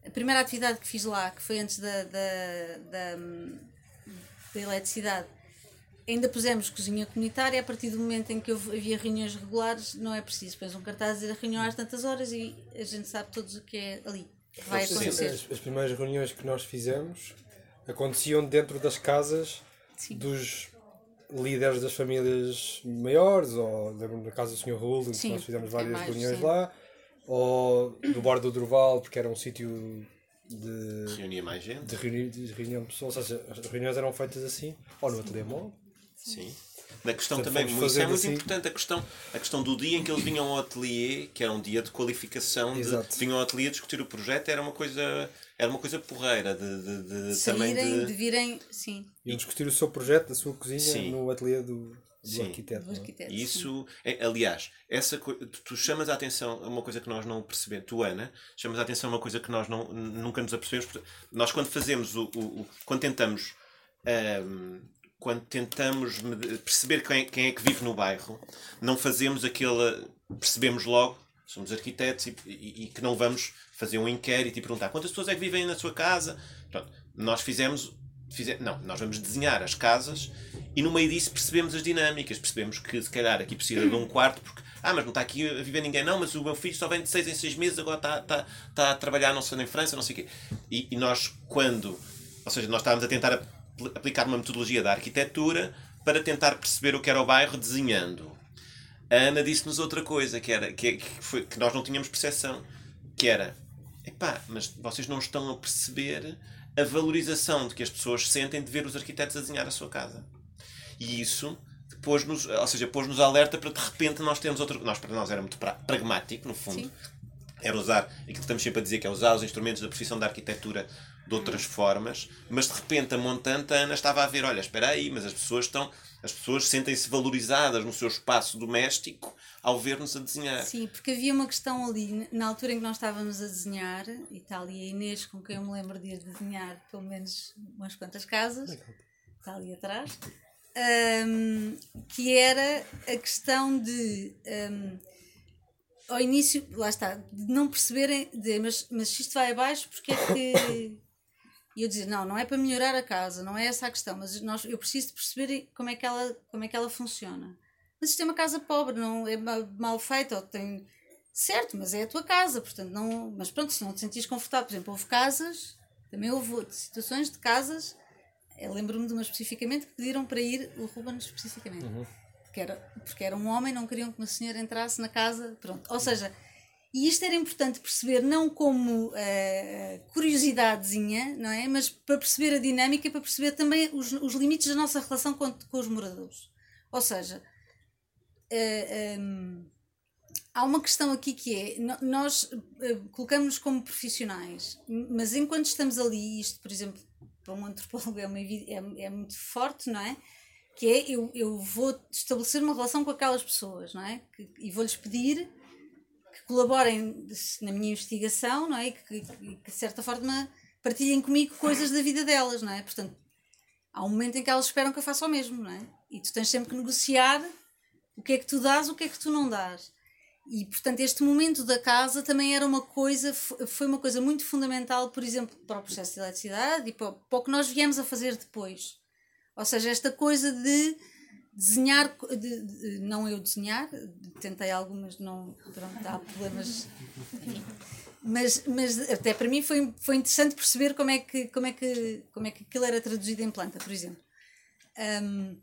A primeira atividade que fiz lá, que foi antes da, da, da, da eletricidade, ainda pusemos cozinha comunitária. A partir do momento em que havia reuniões regulares, não é preciso. Pões um cartaz a dizer reunião às tantas horas e a gente sabe todos o que é ali. que vai Sim, acontecer. As, as primeiras reuniões que nós fizemos aconteciam dentro das casas Sim. dos líderes das famílias maiores, ou lembro-me da casa do Sr. Raul, em que nós fizemos é várias mais, reuniões sim. lá, ou do Bordo do Durval, porque era um sítio de, Reunia mais gente. de, reuni de reunião de pessoas, ou seja, as reuniões eram feitas assim, ou no ateliê. Sim. Na questão Portanto, também, fomos isso é muito assim. importante, a questão, a questão do dia em que eles vinham ao ateliê, que era um dia de qualificação, de, vinham ao ateliê discutir o projeto, era uma coisa, era uma coisa porreira, de, de, de- também Saírem, de... de virem, sim, Iam discutir o seu projeto, a sua cozinha, Sim. no ateliê do, do Sim. arquiteto. do é? arquiteto. E Isso, é, aliás, essa coi- tu, chamas a atenção a uma coisa que nós não percebemos, tu Ana, chamas a atenção a uma coisa que nós não, nunca nos apercebemos. Nós quando fazemos o, o- o- quando tentamos ahm, quando tentamos perceber quem, quem é que vive no bairro, não fazemos aquele, percebemos logo, somos arquitetos e, e- e que não vamos fazer um inquérito e perguntar quantas pessoas é que vivem na sua casa. Pronto, nós fizemos, fize- não, nós vamos desenhar as casas e no meio disso percebemos as dinâmicas, percebemos que se calhar aqui precisa de um quarto porque ah, mas não está aqui a viver ninguém, não, mas o meu filho só vem de seis em seis meses, agora está, está, está a trabalhar, não sei, em França, não sei o quê. E, e nós, quando, ou seja, nós estávamos a tentar apl- aplicar uma metodologia da arquitetura para tentar perceber o que era o bairro desenhando. A Ana disse-nos outra coisa, que, era, que, que, foi, que nós não tínhamos percepção, que era, epá, mas vocês não estão a perceber a valorização de que as pessoas sentem de ver os arquitetos a desenhar a sua casa. E isso pôs-nos, ou seja, pôs-nos alerta para de repente nós termos outro. Nós, para nós era muito pra- pragmático, no fundo. Sim. Era usar aquilo que estamos sempre a dizer, que é usar os instrumentos da profissão da arquitetura de outras formas, mas de repente a montante, a Ana estava a ver, olha, espera aí, mas as pessoas estão. As pessoas sentem-se valorizadas no seu espaço doméstico ao ver-nos a desenhar. Sim, porque havia uma questão ali, na altura em que nós estávamos a desenhar, e está ali a Inês, com quem eu me lembro de ir desenhar pelo menos umas quantas casas, está ali atrás, hum, que era a questão de. hum, ao início, lá está, de não perceberem, de, mas, mas se isto vai abaixo, porque é que. E eu dizer, não, não é para melhorar a casa, não é essa a questão, mas nós, eu preciso de perceber como é que ela, como é que ela funciona. Mas isto é uma casa pobre, não é mal, feita, ou tem. Certo, mas é a tua casa, portanto, não. Mas pronto, se não te sentires confortável, por exemplo, houve casas, também houve situações de casas, eu lembro-me de uma especificamente que pediram para ir, o Ruben especificamente, uhum. porque, era, porque era um homem, não queriam que uma senhora entrasse na casa, pronto. Ou seja, e isto era importante perceber, não como uh, curiosidadezinha, não é? Mas para perceber a dinâmica para perceber também os, os limites da nossa relação com, com os moradores. Ou seja, uh, eh, um, ehm, há uma questão aqui que é: nós uh, colocamos-nos como profissionais, mas enquanto estamos ali, isto, por exemplo, para um antropólogo é, uma, é, é muito forte, não é? Que é eu, eu vou estabelecer uma relação com aquelas pessoas, não é? Que, e vou-lhes pedir colaborem na minha investigação, não é? E que, que, que, de certa forma partilhem comigo coisas da vida delas, não é? Portanto, há um momento em que elas esperam que eu faça o mesmo, não é? E tu tens sempre que negociar o que é que tu dás, o que é que tu não dás. E, portanto, este momento da casa também era uma coisa, foi uma coisa muito fundamental, por exemplo, para o processo de eletricidade e para, para o que nós viemos a fazer depois. Ou seja, esta coisa de desenhar, de, de, não eu desenhar, tentei algumas, não, pronto, há problemas, mas, mas até para mim foi, foi interessante perceber como é, que, como, é que, como é que aquilo era traduzido em planta, por exemplo. Um,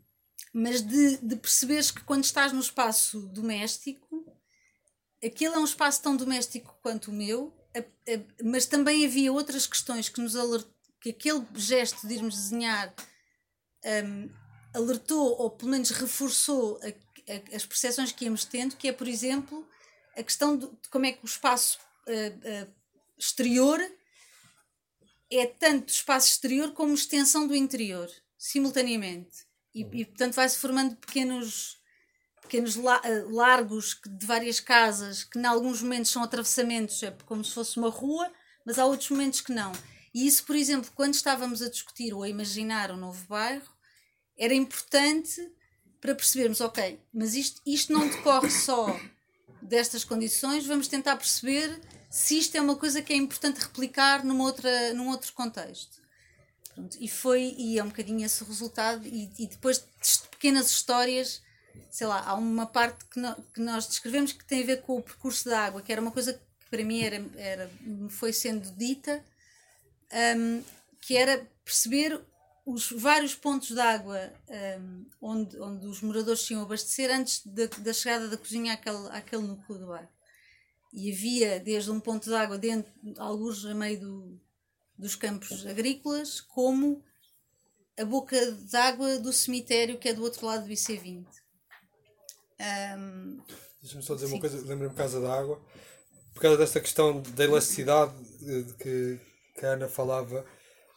mas de, de perceberes que quando estás no espaço doméstico, aquele é um espaço tão doméstico quanto o meu, mas também havia outras questões que nos alertou, que aquele gesto de irmos desenhar um, alertou ou pelo menos reforçou a, a, as percepções que íamos tendo, que é, por exemplo, a questão de, de como é que o espaço uh, uh, exterior é tanto espaço exterior como extensão do interior, simultaneamente. E, e portanto vai-se formando pequenos pequenos eh, largos de várias casas que, em alguns momentos, são atravessamentos, é como se fosse uma rua, mas há outros momentos que não. E isso, por exemplo, quando estávamos a discutir ou a imaginar um novo bairro, era importante para percebermos, ok, mas isto, isto não decorre só destas condições, vamos tentar perceber se isto é uma coisa que é importante replicar numa outra, num outro contexto. Pronto, e foi, e é um bocadinho esse o resultado, e, e depois de pequenas histórias sei lá, há uma parte que, no, que nós descrevemos que tem a ver com o percurso da água, que era uma coisa que para mim era, era, foi sendo dita, um, que era perceber os vários pontos de água um, onde, onde os moradores tinham abastecer antes da, da chegada da cozinha àquele, àquele núcleo do bairro. E havia desde um ponto de água dentro, alguns a meio do, dos campos agrícolas, como a boca d'água do cemitério que é do outro lado do IC20. Um, Deixa-me só dizer sim. uma coisa, lembro-me Casa da Água, por causa desta questão da elasticidade de que, que a Ana falava,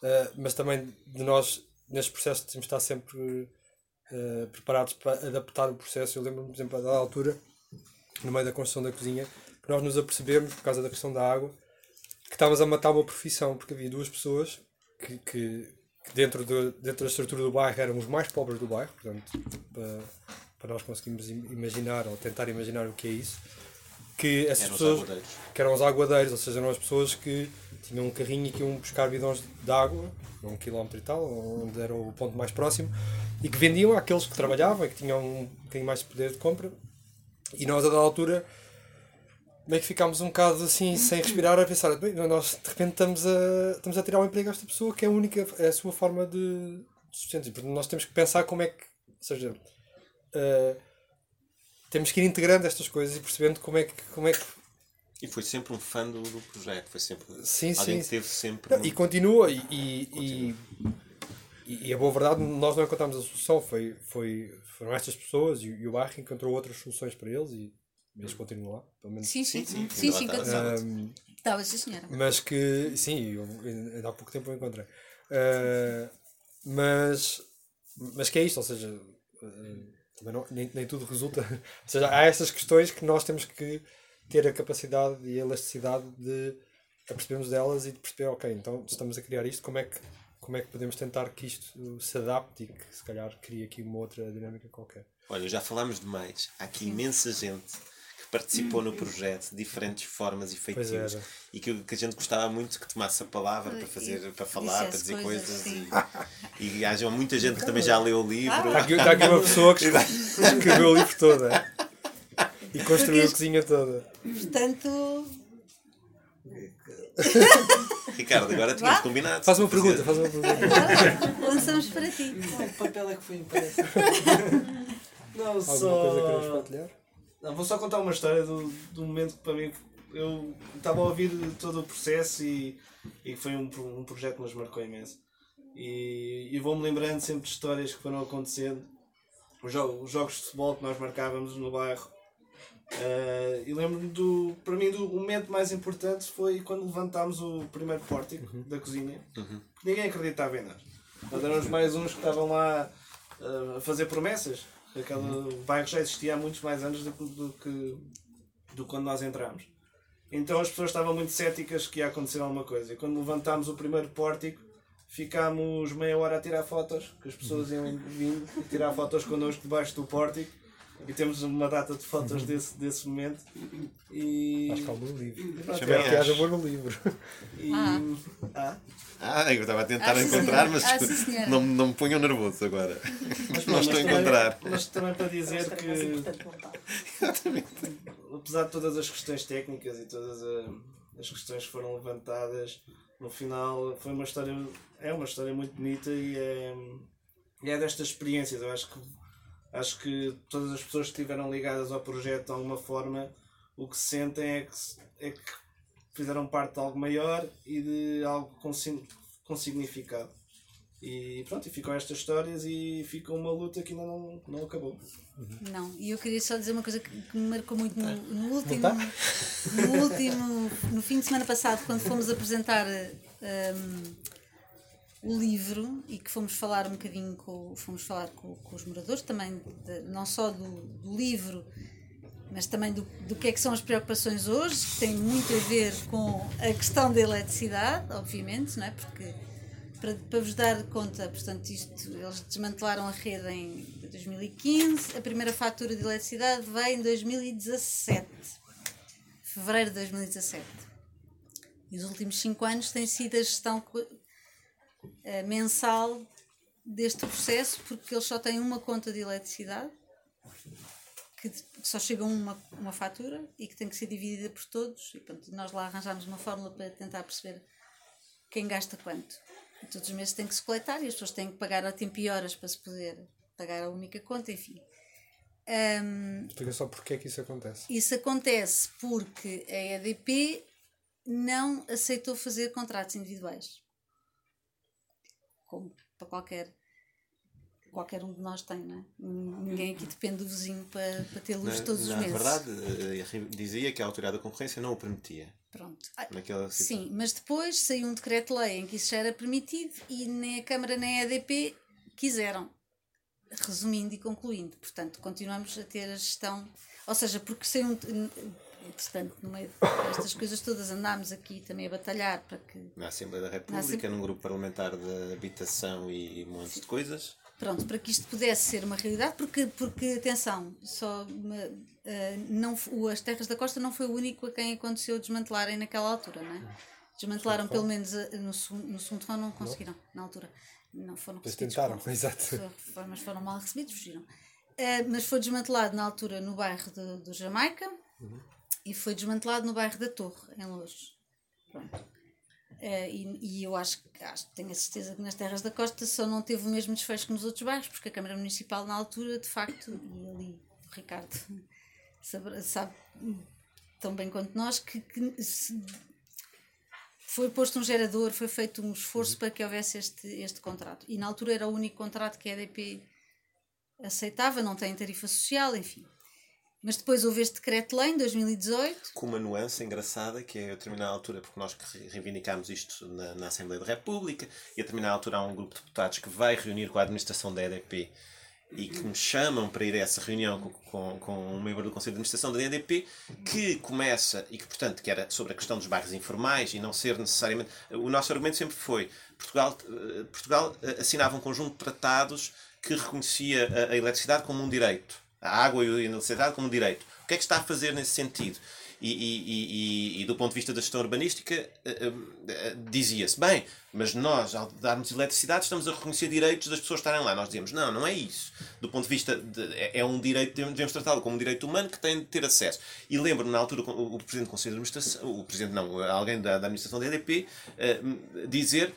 uh, mas também de nós, neste processo, temos de estar sempre uh, preparados para adaptar o processo. Eu lembro-me, por exemplo, da altura, no meio da construção da cozinha, que nós nos apercebemos, por causa da questão da água, que estávamos a matar uma profissão, porque havia duas pessoas que, que, que dentro, de, dentro da estrutura do bairro eram os mais pobres do bairro, portanto, para, para nós conseguirmos imaginar ou tentar imaginar o que é isso, que essas eram pessoas que eram os aguadeiros, ou seja, eram as pessoas que tinham um carrinho e que iam buscar bidões de água, um quilómetro e tal, onde era o ponto mais próximo, e que vendiam àqueles que trabalhavam e que tinham um bocadinho mais de poder de compra. E nós, a dada altura, meio que ficámos um bocado assim, sem respirar, a pensar, bem, nós de repente estamos a, estamos a tirar o emprego a esta pessoa que é a única, é a sua forma de sustento. Nós temos que pensar como é que, ou seja, uh, temos que ir integrando estas coisas e percebendo como é que. Como é que... E foi sempre um fã do, do projeto, foi sempre. Sim, alguém sim. teve sempre. Não, e continua, e, e, continua. E, e, a boa verdade, nós não encontramos a solução, foi, foi, foram estas pessoas e, e o bairro encontrou outras soluções para eles e eles continuam lá, pelo menos. Sim, sim, sim. sim, sim, sim Estava, sim, senhora. Mas que, sim, eu, ainda há pouco tempo eu encontrei. Uh, mas, mas que é isto, ou seja, uh, também não, nem, nem tudo resulta. *laughs* Ou seja, há essas questões que nós temos que ter a capacidade e a elasticidade de apercebermos delas e de perceber, ok, então estamos a criar isto, como é que, como é que podemos tentar que isto se adapte e que se calhar crie aqui uma outra dinâmica qualquer. Olha, já falámos demais. Há aqui imensa gente participou no projeto de diferentes formas e feitios e que, que a gente gostava muito que tomasse a palavra para fazer E para falar, para dizer coisas, coisas, e, *laughs* e haja muita gente que também já leu o livro. Está aqui, está aqui uma pessoa que *laughs* escreveu o livro todo é? e construiu a cozinha toda. Portanto, Ricardo, agora tínhamos Vá. combinado. Faz uma pergunta, faz uma pergunta. lançamos para ti. Qual papel é que foi impresso? *laughs* Não, Alguma coisa que queres só. partilhar? Não, vou só contar uma história do, do momento que para mim eu estava a ouvir todo o processo e, e foi um, um projeto que nos marcou imenso. E, e vou-me lembrando sempre de histórias que foram acontecendo. Os, os jogos de futebol que nós marcávamos no bairro. Eh, e lembro-me do. Para mim, do o momento mais importante foi quando levantámos o primeiro pórtico da cozinha. Porque ninguém acreditava em nós. Nós éramos mais uns que estavam lá eh, a fazer promessas. Aquele bairro já existia há muitos mais anos do, que- do que do quando nós entramos. Então as pessoas estavam muito céticas que ia acontecer alguma coisa. E quando levantámos o primeiro pórtico, ficámos meia hora a tirar fotos, que as pessoas iam vindo tirar fotos connosco debaixo do pórtico. E temos uma data de fotos desse, desse momento. E. Acho que há um no livro. e Quero que haja no livro. e- Ah. Ah. Ah, eu estava a tentar Ah, encontrar, mas Ah, não, não me ponham nervoso agora. Mas, *laughs* Não estou a encontrar. Mas também para dizer que. apesar de todas as questões técnicas e todas a- as questões que foram levantadas, no final foi uma história, é uma história muito bonita e é, e é destas experiências. Eu acho que, acho que todas as pessoas que estiveram ligadas ao projeto de alguma forma, o que sentem é que, é que fizeram parte de algo maior e de algo com, com significado. E pronto, e ficam estas histórias e fica uma luta que ainda não, não acabou. Não, e eu queria só dizer uma coisa que, que me marcou muito no, no último, tá? no último, no fim de semana passado, quando fomos apresentar hum, o livro e que fomos falar um bocadinho com, fomos falar com, com os moradores também, de- não só do, do livro, mas também do, do que é que são as preocupações hoje, que tem muito a ver com a questão da eletricidade, obviamente, não é? Porque para, para vos dar conta, portanto, isto, eles desmantelaram a rede em 2015, a primeira fatura de eletricidade veio em 2017, fevereiro de 2017. E os últimos cinco anos tem sido a gestão eh, mensal deste processo, porque eles só têm uma conta de eletricidade, que que só chega uma, uma fatura e que tem que ser dividida por todos. E pronto, nós lá arranjámos uma fórmula para tentar perceber quem gasta quanto. E todos os meses tem que se coletar e as pessoas têm que pagar a tempo e horas para se poder pagar a única conta, enfim. Ahm, Explica só porque é que isso acontece. isso acontece porque a EDP não aceitou fazer contratos individuais. Como para qualquer qualquer um de nós tem, não é? Ninguém aqui depende do vizinho para, para ter luz Na, todos os na meses. verdade, eh, dizia que a autoridade da concorrência não o permitia. Pronto. Ah, Naquela situação. Sim, mas depois saiu um decreto-lei em que isso já era permitido e nem a Câmara nem a EDP quiseram. Resumindo e concluindo, portanto, continuamos a ter a gestão, ou seja, porque saiu um. Portanto, no meio destas coisas todas andámos aqui também a batalhar para que. Na Assembleia da República, num grupo parlamentar de habitação e montes de coisas. Pronto, para que isto pudesse ser uma realidade, porque, porque atenção, só uma, eh, não, as terras da costa não foi o único a quem aconteceu desmantelarem naquela altura, não é? Desmantelaram pelo menos eh, no, segundo- no segundo não conseguiram, na altura. Não foram Eles tentaram, com- exato. mas foram mal recebidos, fugiram. Eh, mas foi desmantelado na altura no bairro do, do Jamaica e foi desmantelado no bairro da Torre, em Lourdes. Pronto. Eh, e, e eu acho, acho, tenho a certeza que nas Terras da Costa só não teve o mesmo desfecho que nos outros bairros, porque a Câmara Municipal, na altura, de facto, e ali o Ricardo *laughs* sabe, sabe tão bem quanto nós, que, que foi posto um gerador, foi feito um esforço para que houvesse este, este contrato. E na altura era o único contrato que a EDP aceitava, não tem tarifa social, enfim. Mas depois houve este decreto-lei em 2018. Com uma nuance engraçada, que é a determinada altura, porque nós reivindicámos isto na, na Assembleia da República, e a determinada altura há um grupo de deputados que vai reunir com a administração da EDP e que me chamam para ir a essa reunião com, com, com um membro do Conselho de Administração da EDP, que começa, e que portanto que era sobre a questão dos bairros informais e não ser necessariamente. O nosso argumento sempre foi: Portugal, eh, Portugal eh, assinava um conjunto de tratados que reconhecia a, a eletricidade como um direito a água e a eletricidade como direito. O que é que está a fazer nesse sentido? E, e, e, e do ponto de vista da gestão urbanística, eh, eh, dizia-se, bem, mas nós, ao darmos eletricidade, estamos a reconhecer direitos das pessoas estarem lá. Nós dizemos, não, não é isso. Do ponto de vista, de, é, é um direito, devemos tratá-lo como um direito humano que tem de ter acesso. E lembro-me, na altura, o, Presidente do Conselho de Administração, o Presidente não, alguém da, da Administração da EDP, dizer,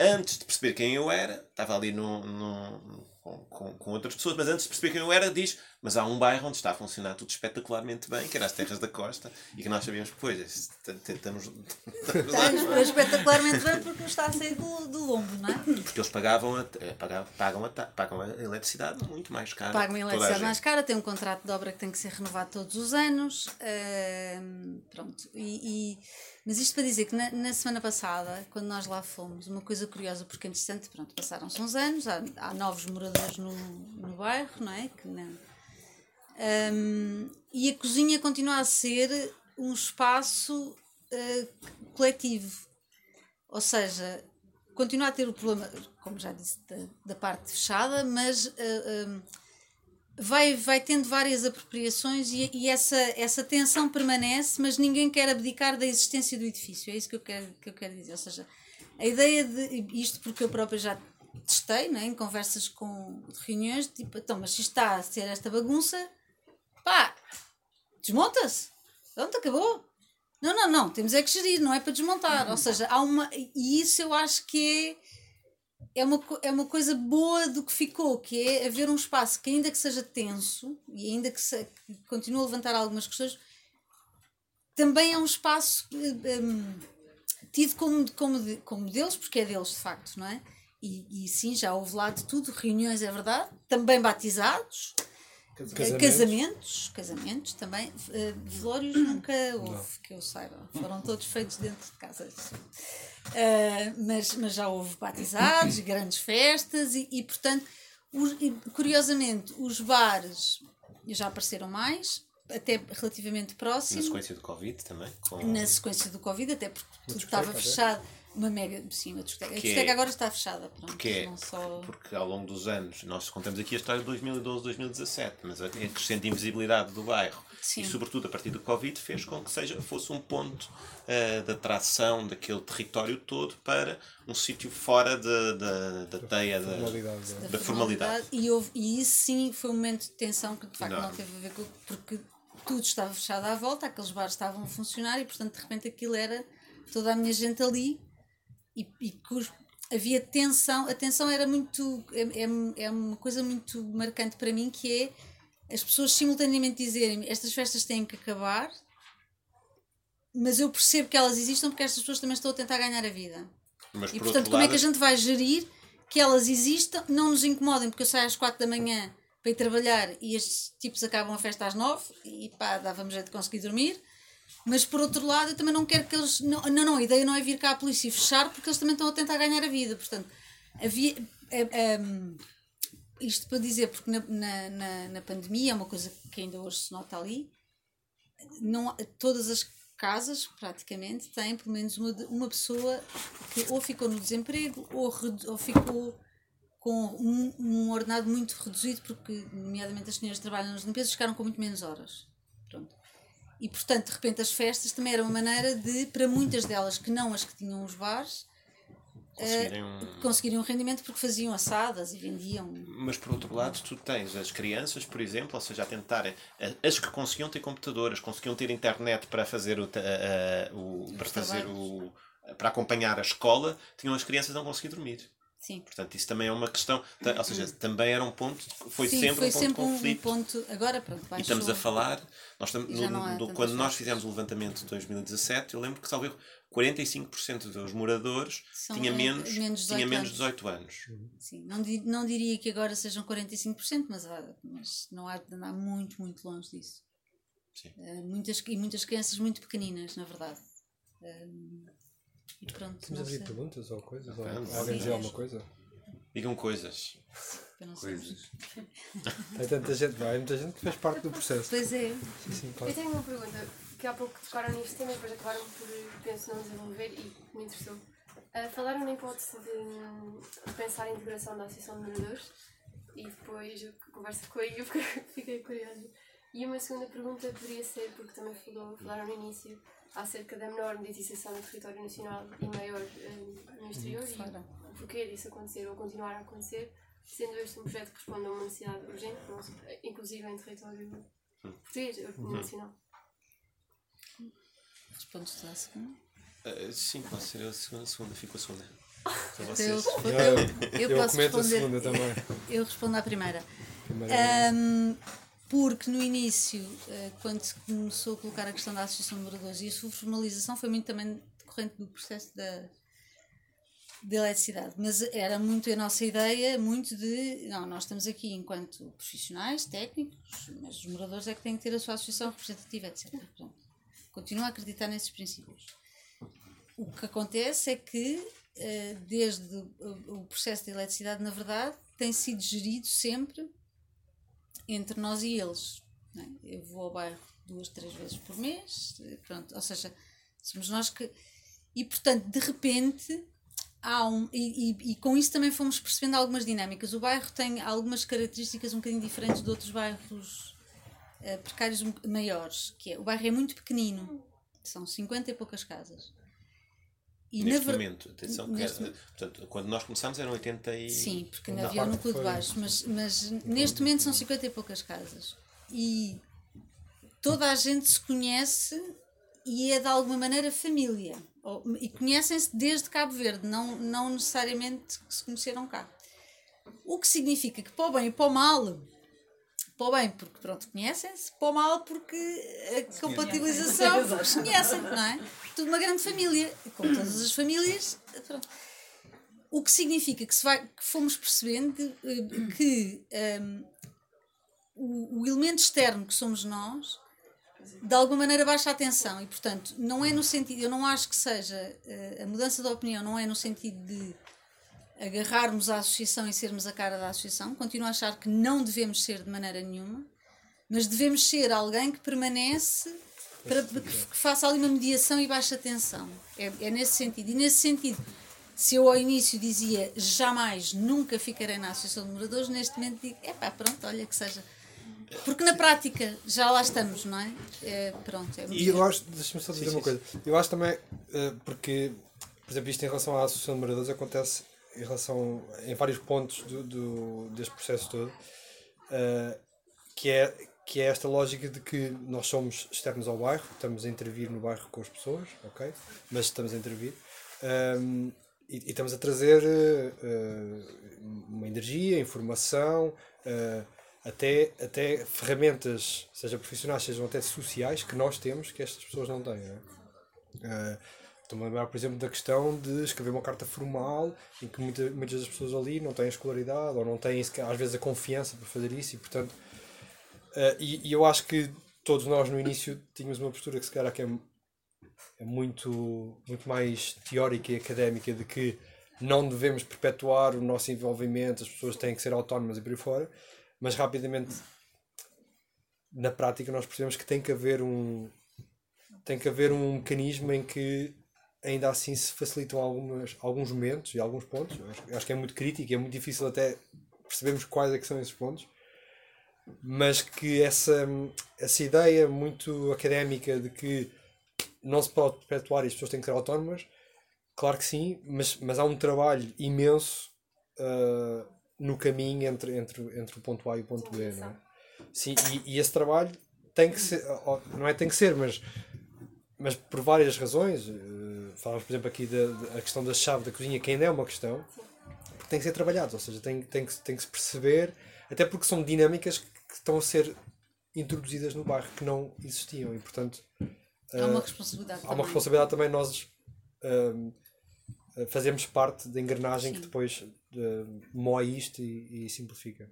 antes de perceber quem eu era, estava ali no com, com, com, outras pessoas, mas antes de perceber quem eu era, diz: Mas há um bairro onde está a funcionar tudo espetacularmente bem, que era as Terras da Costa, e que nós sabíamos depois. Estamos. Está espetacularmente bem porque está a sair do, do lombo, não é? Porque eles pagavam a, eh, pagam, pagam, a, pagam a eletricidade muito mais cara. Pagam a eletricidade mais cara, tem um contrato de obra que tem que ser renovado todos os anos. Uh, pronto. e, e mas isto para dizer que na, na, semana passada, quando nós lá fomos, uma coisa curiosa, porque entretanto, pronto, passaram-se uns anos, há, há, novos moradores no, no bairro, não é? Que não. Um, e a cozinha continua a ser um espaço uh, coletivo. Ou seja, continua a ter o problema, como já disse, da, da parte fechada, mas. Uh, vai, vai tendo várias apropriações e, e, essa, essa tensão permanece, mas ninguém quer abdicar da existência do edifício. É isso que eu quero, que eu quero dizer. Ou seja, a ideia de. Isto porque eu própria já testei né, em conversas com reuniões, tipo, então, mas se está a ser esta bagunça, pá, desmonta-se. Pronto, acabou. Não, não, não, temos é que gerir, não é para desmontar. Ou seja, há uma. E isso eu acho que é é uma, é uma coisa boa do que ficou, que é haver um espaço que, ainda que seja tenso e ainda que, se, que continue a levantar algumas questões, também é um espaço um, tido como, como, como deles, porque é deles de facto, não é? E, e sim, já houve lá de tudo, reuniões, é verdade, também batizados, casamentos, casamentos, casamentos também, uh, velórios *coughs* nunca houve, não. que eu saiba, foram todos feitos dentro de casas. Uh, mas, mas já houve batizados, grandes festas e, e portanto, os, e, curiosamente, os bares já apareceram mais, até relativamente próximo. Na sequência do Covid também? Com... Na sequência do Covid, até porque tudo estava fechado. Uma mega. Sim, uma discoteca. a discoteca é, agora está fechada. Pronto, porque, é, só... porque ao longo dos anos, nós contamos aqui a história de 2012, 2017, mas a crescente invisibilidade do bairro Sim. e, sobretudo, a partir do Covid, fez com que seja, fosse um ponto uh, de atração daquele território todo para um sítio fora de, de, da teia da formalidade. Da, da formalidade. E, houve, e isso sim foi um momento de tensão que de facto não, não teve a ver com. porque tudo estava fechado à volta, aqueles bares estavam a funcionar e, portanto, de repente aquilo era toda a minha gente ali e, e havia tensão. A tensão era muito. É, é, é uma coisa muito marcante para mim que é as pessoas simultaneamente dizerem estas festas têm que acabar, mas eu percebo que elas existam porque estas pessoas também estão a tentar ganhar a vida. Mas, e portanto, como lado... é que a gente vai gerir que elas existam, não nos incomodem, porque eu saio às quatro da manhã para ir trabalhar e estes tipos acabam a festa às nove e pá, dava-me jeito de conseguir dormir. Mas por outro lado, eu também não quero que eles. Não, não, não, a ideia não é vir cá a polícia e fechar porque eles também estão a tentar ganhar a vida. Portanto, havia. É, é, isto para dizer, porque na, na, na, pandemia é uma coisa que ainda hoje se nota ali. Não, todas as casas, praticamente, têm pelo menos uma, uma pessoa que ou ficou no desemprego ou, ou ficou com um, um ordenado muito reduzido, porque, nomeadamente, as senhoras que trabalham nas limpezas ficaram com muito menos horas. Pronto. E, portanto, de repente, as festas também eram uma maneira de, para muitas delas que não as que tinham os bares, conseguirem um... Uh, conseguirem um rendimento porque faziam assadas e vendiam. Mas por outro lado, tu tens as crianças, por exemplo, ou seja, a tentarem, as que conseguiam ter computadores, conseguiam ter internet para fazer o, uh, o para fazer o para acompanhar a escola, tinham as crianças não conseguir dormir. Sim. Portanto, isso também é uma questão, ou seja, também era um ponto, foi Sim, sempre foi um ponto de conflito. Um ponto, agora pronto, baixou. E estamos a falar, nós estamos, no, no, quando nós fizemos o levantamento de 2017, eu lembro que talvez 45% dos moradores São tinha menos, menos tinha menos de 18 anos. Sim, não, não diria que agora sejam 45%, mas, mas não há de andar muito, muito longe disso. Sim. Uh, muitas, e muitas crianças muito pequeninas, na verdade. Uh, e pronto. Temos abrir perguntas ou coisas? Ou alguém dizer alguma coisa? Digam coisas. Coisas. Tem tanta gente, vai, muita gente que fez parte do *laughs* processo. Pois é. Sim, sim, claro. Eu tenho uma pergunta que há pouco tocaram nisto tema e depois acabaram por, penso, não desenvolver e me interessou. Uh, falaram na hipótese de, de, pensar em integração da Associação de Moradores e depois eu converso com ele e *laughs* eu fiquei- curiosa. E uma segunda pergunta poderia ser, porque também falou, falaram no início, acerca da menor medicização no território nacional e maior eh, no exterior e porquê disso acontecer ou continuar a acontecer, sendo este um projeto que responde a uma necessidade urgente, inclusive em território português ou nacional. Respondes tu à segunda? Ah, sim, pode ser eu a segunda, a segunda, fico a segunda. *laughs* Para Eu, vocês. Eu- eu, eu Eu posso comento a responder. segunda também. Eu respondo à primeira. Primeira- Ahm, porque no início, eh, quando se começou a colocar a questão da Associação de Moradores e a sua formalização foi muito também decorrente do processo da, da eletricidade, mas era muito a nossa ideia, muito de, não, nós estamos aqui enquanto profissionais, técnicos, mas os moradores é que têm que ter a sua associação representativa, etc. Portanto, continuo a acreditar nesses princípios. O que acontece é que, eh, desde o processo da eletricidade, na verdade, tem sido gerido sempre entre nós e eles. é? Eu vou ao bairro duas, três vezes por mês, eh, pronto, ou seja, somos nós que. E portanto, de repente, há um. E, e, e com isso também fomos percebendo algumas dinâmicas. O bairro tem algumas características um bocadinho diferentes de outros bairros precários um- maiores, que é o bairro é muito pequenino, são 50 e poucas casas. E Neste ver- momento, atenção, que Neste era- portanto, quando nós começámos eram 80 e. Sim, porque ainda Na havia o núcleo de baixo, mas, mas neste momento são 50 e poucas casas. E toda a gente se conhece e é de alguma maneira família. Ou- E conhecem-se desde Cabo Verde, não, não necessariamente que se conheceram cá. O que significa que para o bem e para o mal, para o bem porque pronto, conhecem-se, para o mal porque a compatibilização se *laughs* conhecem, não é? Tudo uma grande família, como todas as famílias, pronto. O que significa que, se vai, que fomos percebendo eh, que ehm, o, o elemento externo que somos nós, de alguma maneira baixa a atenção e, portanto, não é no sentido, eu não acho que seja, eh, a mudança de opinião não é no sentido de agarrarmos à associação e sermos a cara da associação, continuo a achar que não devemos ser de maneira nenhuma, mas devemos ser alguém que permanece para que, que faça ali uma mediação e baixa atenção. É, é nesse sentido. E nesse sentido, se eu ao início dizia jamais, nunca ficarei na Associação de Moradores, neste momento digo, é pá, pronto, olha que seja. Porque na prática já lá estamos, não é? É, pronto, é E eu acho, deixa-me só dizer uma coisa. Eu acho também, eh, porque, por exemplo, isto em relação à Associação de Moradores acontece em relação, em vários pontos do, do- deste processo todo, eh, que, é, que é esta lógica de que nós somos externos ao bairro, estamos a intervir no bairro com as pessoas, ok? Mas estamos a intervir. ehm, e, e estamos a trazer eh, uma energia, informação, eh, até, até ferramentas, seja profissionais, sejam até sociais, que nós temos que estas pessoas não têm. Não é? Estou-me a lembrar, por exemplo, da questão de escrever uma carta formal em que muita, muitas das pessoas ali não têm a escolaridade ou não têm, às vezes, a confiança para fazer isso e, portanto, eh, e, e eu acho que todos nós no início tínhamos uma postura que se calhar que é, é muito, muito mais teórica e académica de que não devemos perpetuar o nosso envolvimento, as pessoas têm que ser autónomas e por aí fora, mas rapidamente na prática nós percebemos que tem que haver um tem que haver um mecanismo em que ainda assim se facilitam algumas, alguns momentos e alguns pontos. Acho, acho que é muito crítico e é muito difícil até percebermos quais é que são esses pontos. Mas que essa, essa ideia muito académica de que não se pode perpetuar e as pessoas têm que ser autónomas, claro que sim, mas, mas há um trabalho imenso ah, no caminho entre, entre, entre o ponto A e o ponto B, não é? Sim, e, e esse trabalho tem que ser, não é tem que ser, mas, mas por várias razões. Eh, Falámos, por exemplo, aqui da, questão da chave da cozinha, que ainda é uma questão, porque tem que ser trabalhado, ou seja, tem, tem, que, tem que se perceber, até porque são dinâmicas que estão a ser introduzidas no bairro que não existiam e, portanto, Há uma responsabilidade há uma também. responsabilidade também nós hum, eh, fazermos parte da engrenagem que Sim. depois uh, moe isto e, e simplifica.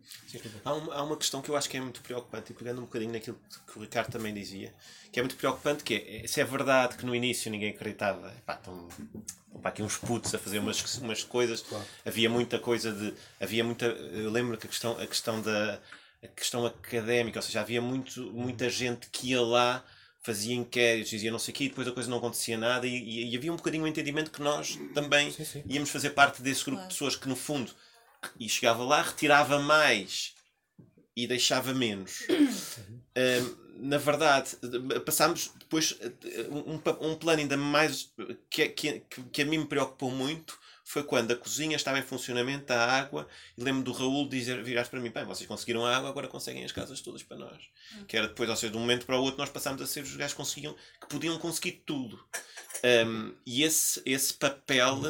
Há uma, há uma questão que eu acho que é muito preocupante, e pegando um bocadinho naquilo que o Ricardo também dizia, que é muito preocupante, que é, é, se é verdade que no início ninguém acreditava, pá, estão, estão para aqui uns putos a fazer umas, umas coisas, havia muita coisa de, havia muita, eu lembro que a questão, a questão da, a questão académica, ou seja, havia muito, muita gente que ia lá, fazia inquéritos, dizia não sei o quê, e depois a coisa não acontecia nada, e, e havia um bocadinho o entendimento que nós também Sim, sim. íamos fazer parte desse grupo Claro. de pessoas que, no fundo, e chegava lá, retirava mais e deixava menos. *coughs* Um, na verdade, passámos depois um, um plano ainda mais que, que, que a mim me preocupou muito foi quando a cozinha estava em funcionamento, a água, e lembro do Raul dizer, virar para mim, bem, vocês conseguiram a água, agora conseguem as casas todas para nós. Uhum. Que era depois, ou seja, de um momento para o outro, nós passámos a ser os gajos que conseguiam, que podiam conseguir tudo. Um, e esse, esse papel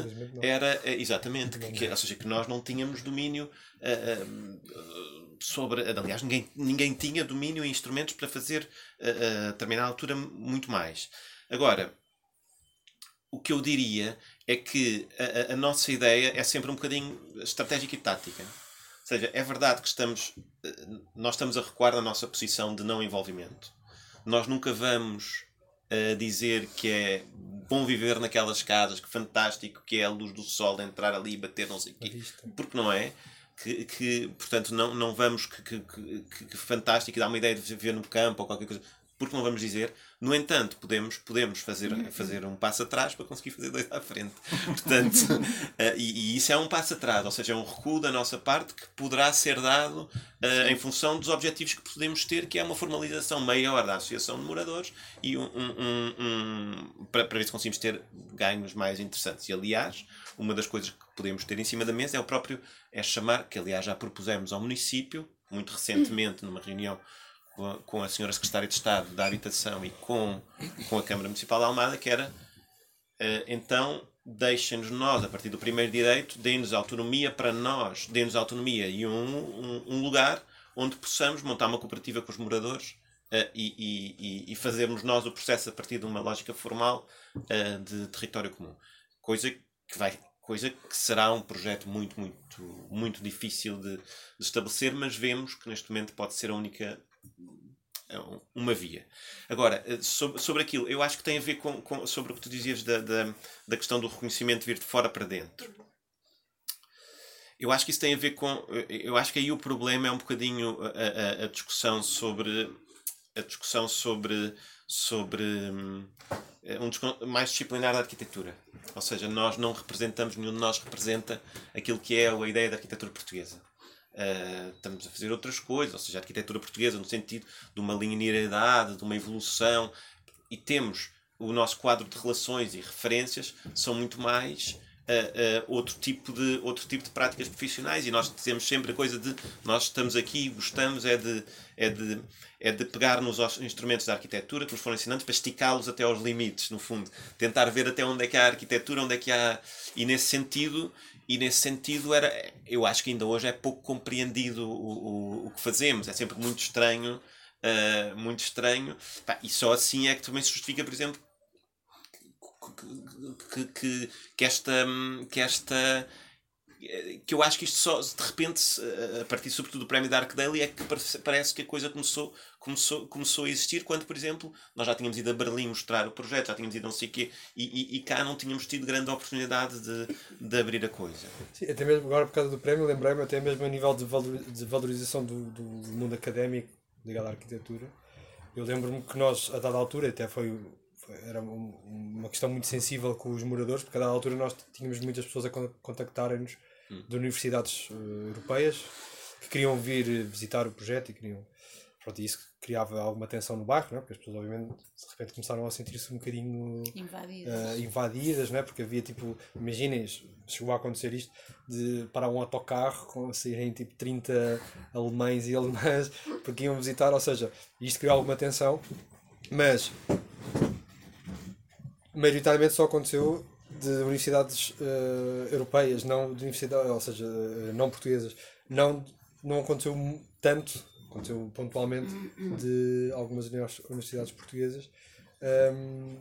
era, eh, exatamente, que, que, ou seja, que nós não tínhamos domínio uh, sobre, aliás, ninguém, ninguém tinha domínio e instrumentos para fazer uh, a determinada altura muito mais. Agora, o que eu diria é que a, a, nossa ideia é sempre um bocadinho estratégica e tática. Ou seja, é verdade que estamos, eh, nós estamos a recuar na nossa posição de não envolvimento. Nós nunca vamos uh, dizer que é bom viver naquelas casas, que fantástico que é a luz do sol entrar ali e bater não sei o quê. Porque não é. Que, que, portanto não, não vamos que, que, que, que fantástico dá uma ideia de viver no campo ou qualquer coisa porque não vamos dizer. No entanto, podemos, podemos fazer, fazer um passo atrás para conseguir fazer dois à frente. Portanto, uh, *laughs* e, e, isso é um passo atrás, ou seja, é um recuo da nossa parte que poderá ser dado uh, em função dos objetivos que podemos ter, que é uma formalização maior da Associação de Moradores e um, um, um, para, para ver se conseguimos ter ganhos mais interessantes. E aliás, uma das coisas que podemos ter em cima da mesa é o próprio é chamar, que aliás já propusemos ao município, muito recentemente, numa reunião com a senhora secretária de Estado da Habitação e com, com a Câmara Municipal de Almada, que era uh, então deixem-nos nós, a partir do primeiro direito, deem-nos autonomia para nós, deem-nos autonomia e um, um, um, lugar onde possamos montar uma cooperativa com os moradores uh, e, e, e, fazermos nós o processo a partir de uma lógica formal uh, de território comum. Coisa que vai coisa que será um projeto muito, muito, muito difícil de, de, estabelecer, mas vemos que neste momento pode ser a única uma via. Agora, eh, sobre, sobre aquilo, eu acho que tem a ver com, com sobre o que tu dizias da, da, da questão do reconhecimento vir de fora para dentro. Eu acho que isso tem a ver com. Eh, eu acho que aí o problema é um bocadinho a, a, a discussão sobre. A discussão sobre. sobre eh, um mais disciplinar da arquitetura. Ou seja, nós não representamos, nenhum de nós representa aquilo que é a ideia da arquitetura portuguesa. Uh, estamos a fazer outras coisas, ou seja, a arquitetura portuguesa no sentido de uma linearidade, de uma evolução, e temos o nosso quadro de relações e referências são muito mais uh, uh, outro, tipo de, outro tipo de práticas profissionais e nós dizemos sempre a coisa de nós estamos aqui gostamos é de, é de, é de pegar nos instrumentos da arquitetura que nos foram ensinando para esticá-los até aos limites, no fundo. Tentar ver até onde é que há arquitetura, onde é que há... E nesse sentido, e nesse sentido era eu acho que ainda hoje é pouco compreendido o, o, o que fazemos. É sempre muito estranho uh, muito estranho. E só assim é que também se justifica por exemplo que, que, que esta que esta que eu acho que isto só de repente a partir sobretudo do prémio da Arcdale é que parece que a coisa começou começou, começou a existir quando, por exemplo, nós já tínhamos ido a Berlim mostrar o projeto, já tínhamos ido a não sei o quê, e, e, e, cá não tínhamos tido grande oportunidade de, de abrir a coisa. Sim, até mesmo agora por causa do prémio, lembrei-me até mesmo a nível de, valor, de valorização do, do mundo académico ligado à arquitetura. Eu lembro-me que nós, a dada altura, até foi, foi era um, uma questão muito sensível com os moradores, porque a dada altura nós tínhamos muitas pessoas a contactarem-nos hum. de universidades uh, europeias que queriam vir visitar o projeto e queriam pronto, isso criava alguma tensão no bairro, não é? porque as pessoas obviamente de repente começaram a sentir-se um bocadinho invadidas, uh, invadidas não é? porque havia tipo, imaginem, chegou a acontecer isto de parar um autocarro com saírem tipo 30 alemães e alemãs *laughs* porque iam visitar, ou seja, isto criou alguma tensão, mas maioritariamente só aconteceu de universidades uh, europeias, não de universidades, ou seja, uh, não portuguesas, não, não aconteceu tanto aconteceu pontualmente de algumas universidades portuguesas. Um,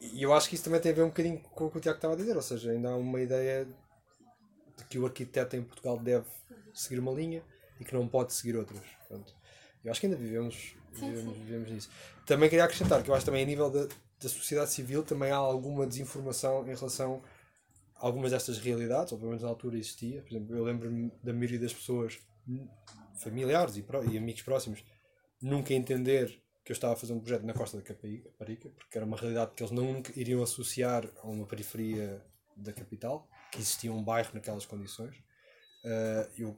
e eu acho que isso também tem a ver um bocadinho com o que o Tiago estava a dizer, ou seja, ainda há uma ideia de que o arquiteto em Portugal deve seguir uma linha e que não pode seguir outras. Portanto, eu acho que ainda vivemos, vivemos, vivemos nisso. Também queria acrescentar que eu acho também a nível da, da sociedade civil também há alguma desinformação em relação a algumas destas realidades, ou pelo menos na altura existia. Por exemplo, eu lembro-me da maioria das pessoas familiares e, e, amigos próximos nunca entender que eu estava a fazer um projeto na costa da Caparica, porque era uma realidade que eles nunca iriam associar a uma periferia da capital, que existia um bairro naquelas condições. Uh, eu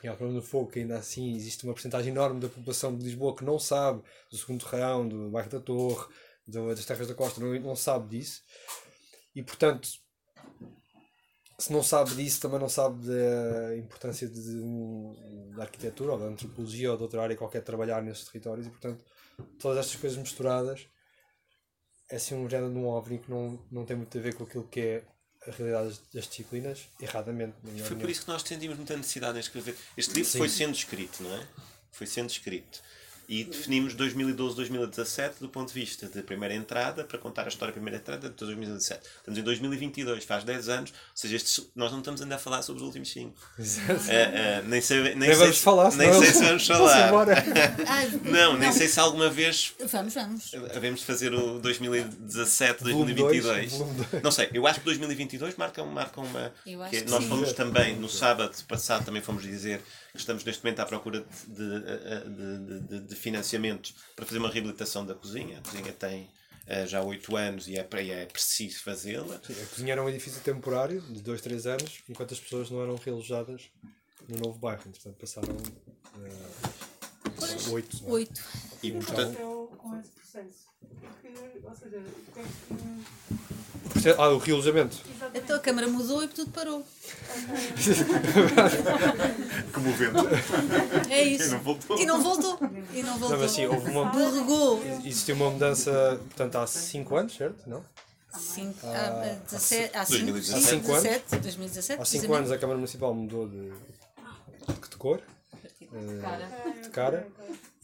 Pinhal Cruz no Fogo, que ainda assim existe uma porcentagem enorme da população de Lisboa que não sabe do segundo Raião, do bairro da Torre, das Terras da Costa, não, não sabe disso. E portanto, se não sabe disso, também não sabe da importância de, um, da arquitetura ou da antropologia ou de outra área qualquer trabalhar nesses territórios. E portanto, todas estas coisas misturadas é assim um género de um OVNI que não, não tem muito a ver com aquilo que é a realidade das disciplinas, erradamente. Foi por isso que nós sentimos muita necessidade em escrever. Este livro Sim. foi sendo escrito, não é? Foi sendo escrito. E definimos 2012-2017 do ponto de vista da primeira entrada, para contar a história da primeira entrada de 2017. Estamos em 2022, faz 10 anos, ou seja, estes, nós não estamos ainda a falar sobre os últimos 5. Uh, uh, nem sei, nem, sei, vamos falar, nem sei se vamos falar. não, *laughs* não, nem sei se alguma vez. Vamos, vamos. Havemos de fazer o 2017, 2022. Não sei, eu acho que 2022 marca, marca uma. Que nós sim. fomos também, no sábado passado, também fomos dizer Estamos neste momento à procura de, de, de, de financiamentos para fazer uma reabilitação da cozinha. A cozinha tem uh, já 8 anos e é, é preciso fazê-la. A cozinha era um edifício temporário de 2, 3 anos, enquanto as pessoas não eram realojadas no novo bairro. Portanto, passaram uh, 8. 8. E portanto. Com esse processo. Porque, ou seja, ah, o realojamento. Então a câmara mudou e tudo parou. *laughs* Como o vento. É isso. E não voltou. E não voltou. E não voltou. Não, mas sim, houve uma. Borregou. Existiu uma mudança, portanto, há 5 anos, certo? Não? Cinco, há, 17, há 5 anos. 2017, há 5 anos a Câmara Municipal mudou de, de cor. Uh, de cara.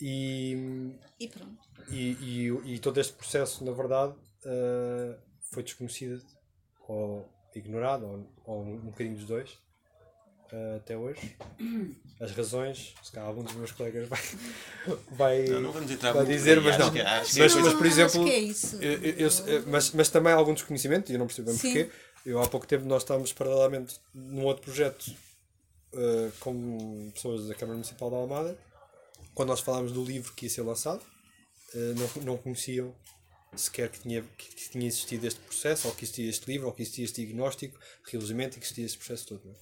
E, e pronto. E, e, e todo este processo, na verdade. Uh, foi desconhecida ou ignorada, ou, ou um bocadinho dos dois, uh, até hoje. As razões, se calhar algum dos meus colegas vai, *laughs* vai, não, não vamos entrar vai dizer, mas não. Que, mas, mas, mas, por exemplo, é isso. Eu, eu, eu, mas, mas também há algum desconhecimento, e eu não percebo bem porquê. Eu há pouco tempo nós estávamos paralelamente num outro projeto uh, com pessoas da Câmara Municipal da Almada, quando nós falámos do livro que ia ser lançado, uh, não, não conheciam sequer que tinha, que tinha existido este processo, ou que existia este livro, ou que existia este diagnóstico, realmente, e que existia este processo todo.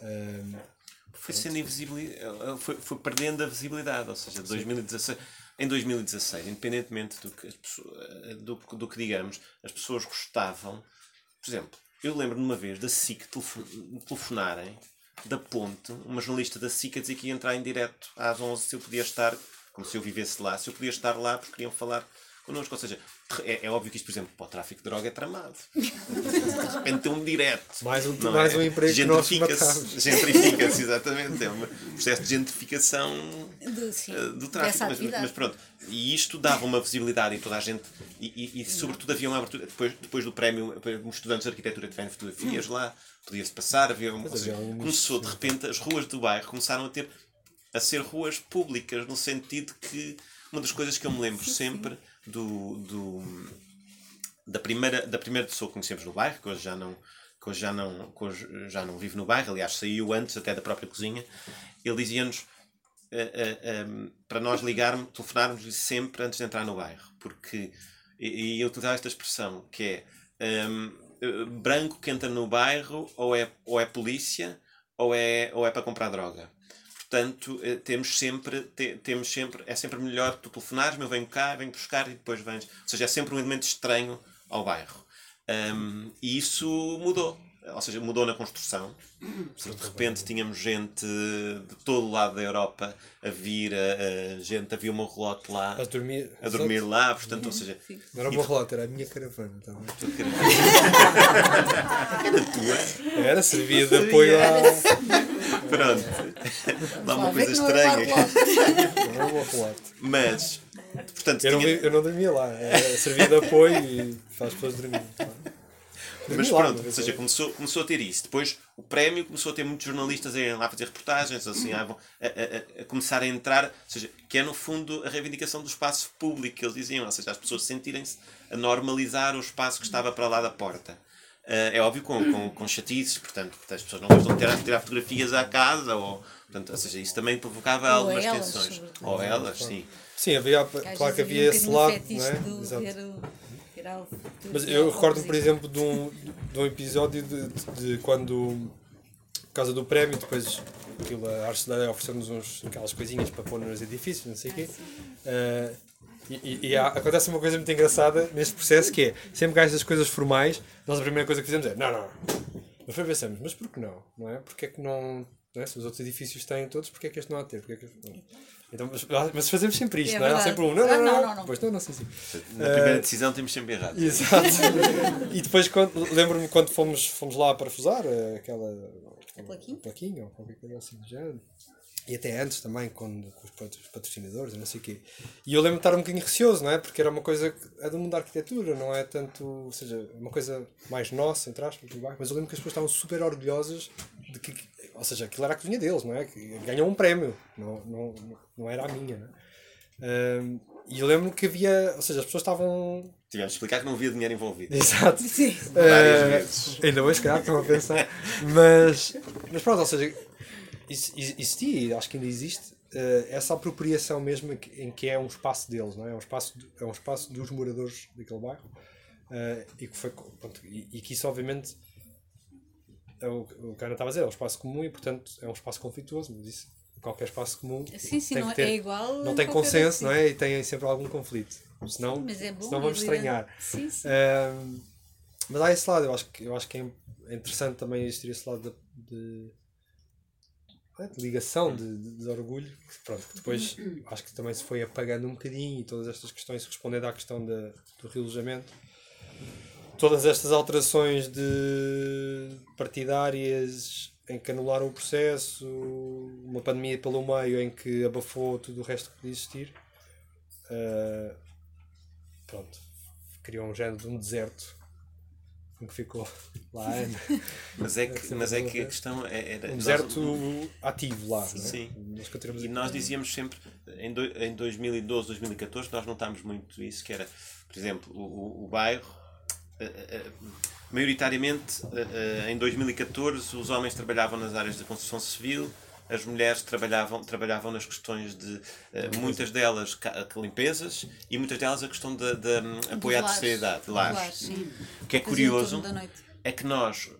Um, é? foi sendo invisibilidade, foi, foi perdendo a visibilidade, ou seja, 2016, em 2016, independentemente do que, pessoas, do, do que digamos, as pessoas gostavam, por exemplo, eu lembro de uma vez da SIC telefonarem da ponte, uma jornalista da SIC a dizer que ia entrar em direto às 11 se eu podia estar, como se eu vivesse lá, se eu podia estar lá porque queriam falar connosco. Ou seja, é, é, óbvio que isto, por exemplo, para o tráfico de droga é tramado. *laughs* De repente tem um direto. Mais um, mais é? um emprego Gentrifica-se, gentrifica-se, exatamente. É um processo de gentrificação do, sim, do tráfico. Mas, mas, pronto, e isto dava uma visibilidade e toda a gente, e, e, e sobretudo havia uma abertura, depois, depois do prémio, os estudantes de arquitetura tiveram fotografias hum. lá, podia-se passar, havia, uma, seja, começou de repente, as ruas do bairro começaram a ter a ser ruas públicas, no sentido que uma das coisas que eu me lembro sim, sempre sim do, do, da, primeira, da primeira pessoa que conhecemos no bairro, que hoje já não, que hoje já não, hoje já não vive no bairro, aliás, saiu antes até da própria cozinha, ele dizia-nos uh, uh, um, para nós ligarmos, telefonarmos sempre antes de entrar no bairro, porque e, e ele utilizava esta expressão que é um, branco que entra no bairro ou é, ou é polícia ou é, ou é para comprar droga. Portanto, eh, temos sempre, te, temos sempre, é sempre melhor tu telefonares, eu venho cá, venho buscar e depois vens. Ou seja, é sempre um elemento estranho ao bairro. Um, e isso mudou. Ou seja, mudou na construção. De repente tínhamos gente de todo o lado da Europa a vir, a, a gente, havia uma relote lá a dormir, a dormir lá, portanto, ou seja. Não era uma relote, era a minha caravana também. era tua? Era, servia de apoio a. Pronto. Lá uma coisa estranha. Não era uma relote. Mas, portanto, eu, tinha... não, eu não dormia lá, servia de apoio e faz pessoas dormir. Mas pronto, ou seja, começou, começou a ter isso. Depois o prémio começou a ter muitos jornalistas a ir lá fazer reportagens, assim, a, a, a, a, começar a entrar, ou seja, que é no fundo a reivindicação do espaço público que eles diziam, ou seja, as pessoas sentirem-se a normalizar o espaço que estava para lá da porta. Uh, é óbvio com, com, com chatices, portanto, as pessoas não gostam de tirar, tirar fotografias à casa ou, Portanto, ou seja, isso também provocava Ou algumas elas, tensões. Ou elas, sim. Sim, havia, claro que havia um esse lado, não é? do Exato. Mas eu recordo-me, por exemplo, de um, de um episódio de, de, de quando, por causa do prémio, depois aquilo, a Arcelana ofereceu-nos uns- aquelas coisinhas para pôr nos edifícios, não sei o quê. Eh, e e- e há- acontece uma coisa muito engraçada neste processo que é, sempre que há estas coisas formais, nós a primeira coisa que fizemos é, não, não. Mas depois pensamos, mas por que não? não é? Porque é que não, não é? Se os outros edifícios têm todos, porque é que este não há de ter? Porque é que? Então, mas, mas fazemos sempre isto, É não é? Há sempre um, não, não, Ah, não, não, não, não, não. Pois não, não, sim, sim. Na Eh, primeira decisão temos sempre errado. Exato. *laughs* e depois, lembro-me quando fomos, fomos lá para fusar eh, aquela A plaquinha? plaquinha ou qualquer coisa assim do género. E até antes também, quando, com os pat- os patrocinadores e não sei o quê. E eu lembro-me de estar um bocadinho receoso, não é? Porque era uma coisa que é do mundo da arquitetura, não é tanto. Ou seja, uma coisa mais nossa, entre aspas. Mas eu lembro que as pessoas estavam super orgulhosas de que. Ou seja, aquilo era a cozinha deles, não é? Que ganhou um prémio, não, não, não era a minha, não é? E eu lembro que havia. Ou seja, as pessoas estavam Tivemos de explicar que não havia dinheiro envolvido. Exato. Sim. Várias Eh, vezes. Ainda hoje, calhar, estão a pensar. Mas, mas pronto, ou seja, is- is- existia e acho que ainda existe eh, essa apropriação mesmo em que- é um espaço deles, não é? É um espaço, é um espaço dos moradores daquele bairro eh, e, que foi, pronto, e, e que isso, obviamente, o, o que a Ana estava a dizer, é um espaço comum e, portanto, é um espaço conflituoso, mas isso, qualquer espaço comum Sim, sim, tem não ter- é igual. não em tem consenso, não é? E tem sempre algum conflito. Senão, sítio. Mas é bom. senão vamos estranhar. Sim, sim. Ahm, mas há esse lado, eu acho que, eu acho que é interessante também existir esse lado de, de, é, de ligação, de, de- de orgulho, que, pronto, que depois acho que também se foi apagando um bocadinho e todas estas questões, respondendo à questão da, do realojamento, todas estas alterações de partidárias em que anularam o processo, uma pandemia pelo meio em que abafou tudo o resto que podia existir. ah, pronto, criou um género de um deserto em que ficou *laughs* lá. Mas é que, mas é que a Um questão é- era. nós- deserto ativo lá. é? Sim. Nós continuamos E a- nós dizíamos sempre, em, do, em 2012, 2014, nós notámos muito isso, que era, por exemplo, o, o, o bairro, maioritariamente, eh, eh, em 2014, os homens trabalhavam nas áreas da construção civil, as mulheres trabalhavam, trabalhavam nas questões de, eh, muitas delas, limpezas, e muitas delas a questão de, de, hum, apoio à terceira idade, lares. O que é curioso é que nós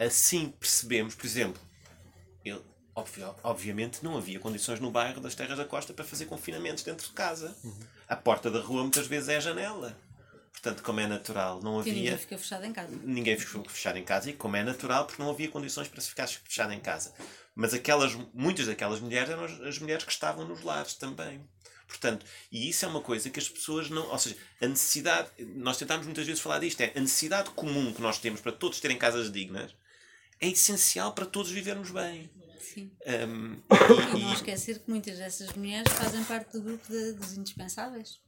assim percebemos, por exemplo, ele, obvi- obviamente não havia condições no bairro das Terras da Costa para fazer confinamentos dentro de casa. A porta da rua muitas vezes é a janela. Portanto, como é natural, não Que ninguém havia. fica fechado em casa. Ninguém ficou fechado em casa e como é natural, porque não havia condições para se ficar fechado em casa. Mas aquelas, muitas daquelas mulheres eram as, as mulheres que estavam nos lares também. Portanto, e isso é uma coisa que as pessoas não. Ou seja, a necessidade. Nós tentámos muitas vezes falar disto, é a necessidade comum que nós temos para todos terem casas dignas é essencial para todos vivermos bem. Sim. Um, E não esquecer que muitas dessas mulheres fazem parte do grupo de- dos indispensáveis.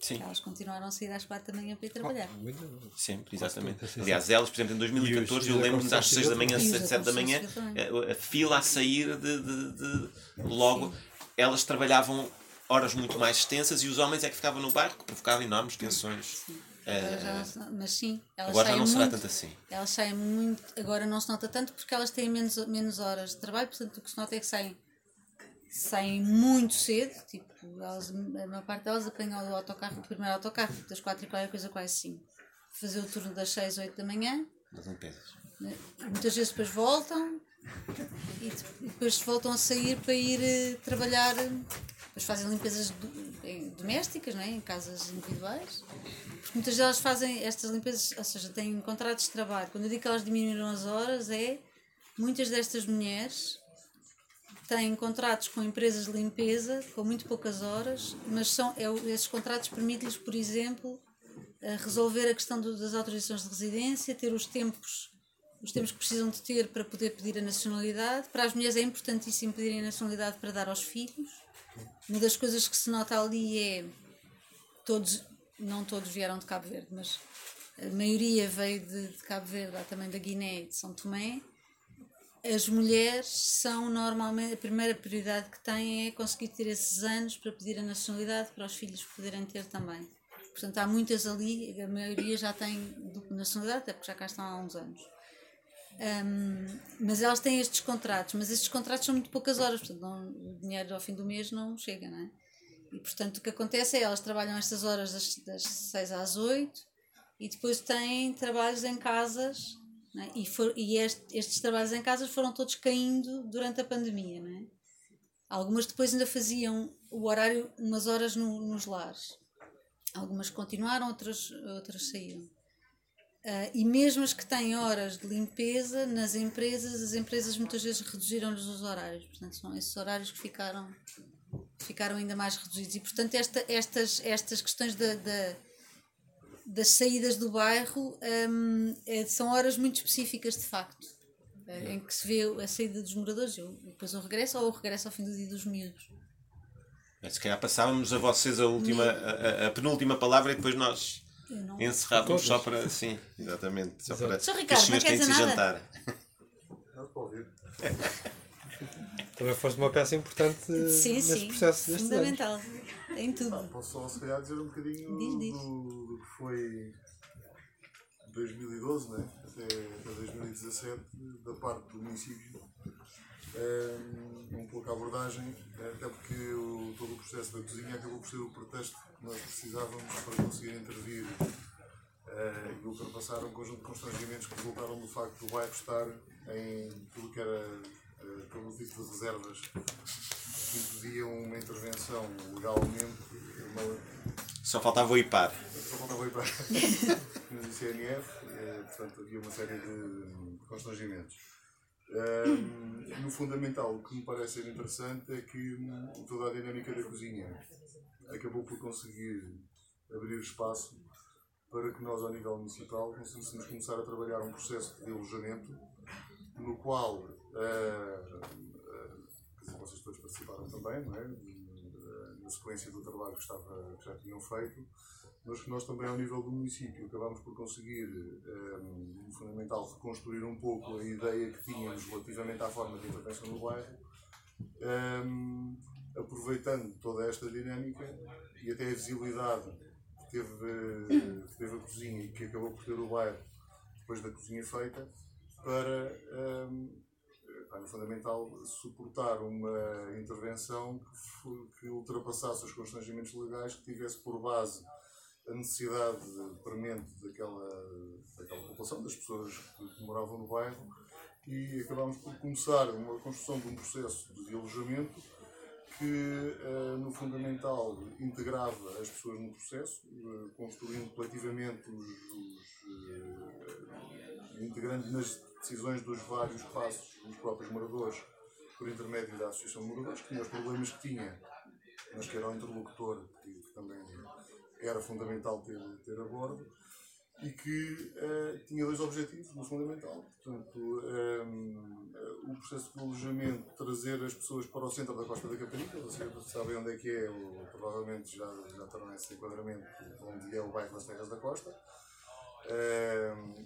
Sim, Elas continuaram a sair às quatro da manhã para ir trabalhar. Muito- sempre, exatamente. Sim, sim. Aliás, elas, por exemplo, em 2014, E os- eu lembro-me das construção 6 da manhã, 7 da manhã. E construção a, a fila a sair de, de- de- logo. Elas trabalhavam horas muito mais extensas e os homens é que ficavam no que provocavam enormes tensões. Agora já não se- mas sim, elas Agora já não será muito, tanto assim. Elas saem muito, agora não se nota tanto porque elas têm menos, menos horas de trabalho, portanto o que se nota é que saem, saem muito cedo, tipo, elas, a maior parte delas apanham o autocarro, o primeiro autocarro, tipo, das quatro e qualquer coisa quase cinco. Fazer o turno das seis, oito da manhã, limpezas. né? E muitas vezes depois voltam e, de- e depois voltam a sair para ir eh, trabalhar, eh, depois fazem limpezas do- em- domésticas, não é? em casas individuais, porque muitas delas fazem estas limpezas, ou seja, têm contratos de trabalho. Quando eu digo que elas diminuíram as horas, é muitas destas mulheres têm contratos com empresas de limpeza com muito poucas horas, mas são, é, esses contratos permitem-lhes, por exemplo, a resolver a questão do- das autorizações de residência, ter os tempos, os tempos que precisam de ter para poder pedir a nacionalidade. Para as mulheres é importantíssimo pedirem a nacionalidade para dar aos filhos. Uma das coisas que se nota ali é todos, não todos vieram de Cabo Verde, mas a maioria veio de, de Cabo Verde, há também da Guiné e de São Tomé. As mulheres são normalmente a primeira prioridade que têm é conseguir ter esses anos para pedir a nacionalidade para os filhos poderem ter também. Portanto, há muitas ali, a maioria já tem nacionalidade, até porque já cá estão há uns anos. Um, mas elas têm estes contratos, mas estes contratos são muito poucas horas, portanto não, o dinheiro ao fim do mês não chega, não é? E portanto o que acontece é elas trabalham estas horas das, das 6 às 8 e depois têm trabalhos em casas é? e, for, e este- estes trabalhos em casas foram todos caindo durante a pandemia, não é? Algumas depois ainda faziam o horário umas horas no- nos lares. Algumas continuaram, outras, outras saíram. Ah, e mesmo as que têm horas de limpeza nas empresas, as empresas muitas vezes reduziram-lhes os horários. Portanto, são esses horários que ficaram, ficaram ainda mais reduzidos. E, portanto, esta, estas, estas questões da, da- das saídas do bairro hum, é- são horas muito específicas, de facto, eh, em que se vê a saída dos moradores, e depois o regresso ou o regresso ao fim do dia dos miúdos. Mas se calhar passávamos a vocês a última, a, a- penúltima palavra e depois nós encerrávamos só para. Sim, exatamente. Só para. Sr. que Ricardo, os senhores têm de se jantar. Não, para ouvir. *laughs* Também foste uma peça importante Sim, nesse sim, processo destes anos. fundamental, em tudo. Posso só, se calhar, dizer um bocadinho Diz, diz. Do, do que foi 2012 né? até, até 2017, da parte do município. Um, um pouco a abordagem, até porque o, todo o processo da cozinha acabou por ser o pretexto que nós precisávamos para conseguir intervir eh, e ultrapassar um conjunto de constrangimentos que resultaram do facto do bairro estar em tudo que era eh, todo o tipo de reservas que impediam uma intervenção legalmente, uma, Só faltava o IPAR. só faltava ir para no ICNF, eh, portanto havia uma série de constrangimentos. Ahm, no fundamental, o que me parece ser interessante é que toda a dinâmica da cozinha acabou por conseguir abrir espaço para que nós, ao nível municipal, conseguíssemos começar a trabalhar um processo de alojamento no qual ah, ah, quer dizer, vocês todos participaram também, não é? Ah, Na sequência do trabalho que, estava, que já tinham feito, mas que nós também, ao nível do município, acabámos por conseguir, um, no fundamental, reconstruir um pouco a ideia que tínhamos relativamente à forma de intervenção no bairro, um, aproveitando toda esta dinâmica e até a visibilidade que teve, que teve a cozinha e que acabou por ter o bairro depois da cozinha feita, para, um, pá, no fundamental, suportar uma intervenção que, que ultrapassasse os constrangimentos legais, que tivesse por base a necessidade premente daquela, daquela população, das pessoas que, que moravam no bairro, e acabámos por começar uma construção de um processo de alojamento que, eh, no fundamental, integrava as pessoas no processo, eh, construindo coletivamente os, os, eh, integrando nas decisões dos vários passos dos próprios moradores, por intermédio da Associação de Moradores, que tinha os problemas que tinha, mas que era o interlocutor, que, também era fundamental ter, ter a bordo, e que eh, tinha dois objetivos no fundamental. Portanto, ehm, eh, o processo de alojamento, trazer as pessoas para o centro da Costa da Caparica, vocês sabem onde é que é, ou provavelmente já, já terão esse enquadramento, onde é o bairro das Terras da Costa.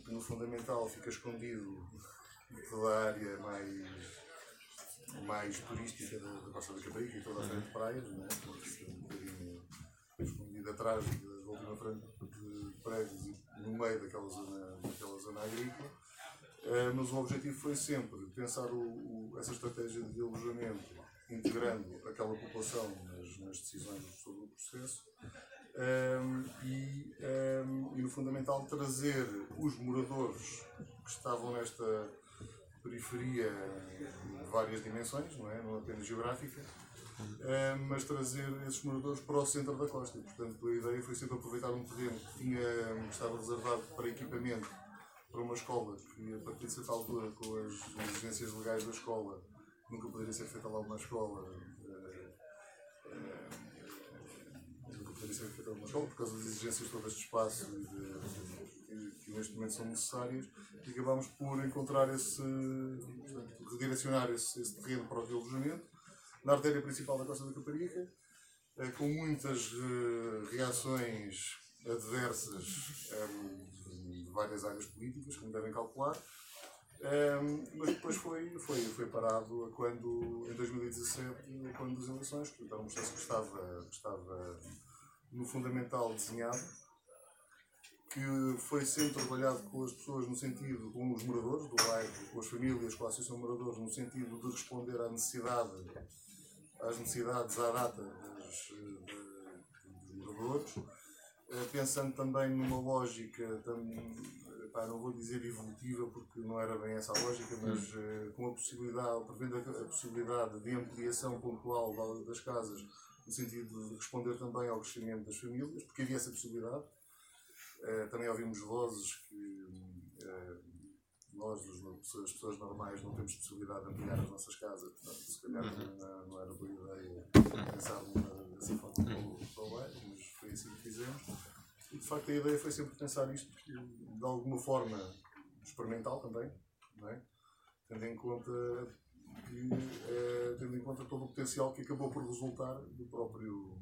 Que no fundamental fica escondido toda a área mais, mais turística da, da Costa da Caparica e toda a frente de praias, não é? Porque fica um bocadinho escondido atrás da última frente de prédios e no meio daquela zona, daquela zona agrícola. Mas o objetivo foi sempre pensar o, o- essa estratégia de alojamento, integrando aquela população nas, nas decisões sobre o processo. Ehm, e, ehm, e no fundamental trazer os moradores que estavam nesta periferia em várias dimensões, não é? Não apenas geográfica, eh, mas trazer esses moradores para o centro da costa. E, portanto, a ideia foi sempre aproveitar um terreno que, tinha, que estava reservado para equipamento para uma escola, que a partir de certa altura, com as exigências legais da escola, nunca poderia ser feita lá uma escola. eh, eh, escola por causa das exigências todas de espaço e de, que, neste momento são necessárias e acabámos por encontrar esse, redirecionar esse, esse terreno para o alojamento na artéria principal da Costa da Caparica, eh, com muitas eh, reações adversas eh, de várias áreas políticas, como devem calcular, Eh, mas depois foi, foi, foi parado quando, em 2017, a quando das eleições, portanto era um processo que estava, que estava no fundamental desenhado, que foi sempre trabalhado com as pessoas no sentido, com os moradores do bairro, com as famílias, com a Associação de Moradores, no sentido de responder à necessidade, às necessidades à data eh, dos moradores, Eh, pensando também numa lógica, pá, não vou dizer evolutiva porque não era bem essa a lógica, mas eh, com a possibilidade, prevendo a, possibilidade de ampliação pontual da- das casas, no sentido de responder também ao crescimento das famílias, porque havia essa possibilidade. Eh, também ouvimos vozes que eh, nós, as pessoas normais, não temos possibilidade de ampliar as nossas casas, portanto, se calhar não, não era boa ideia pensar numa- dessa forma para o- bairro, mas foi assim que fizemos. E de facto a ideia foi sempre pensar isto de alguma forma experimental também, é? tendo em conta que, eh, tendo em conta todo o potencial que acabou por resultar do próprio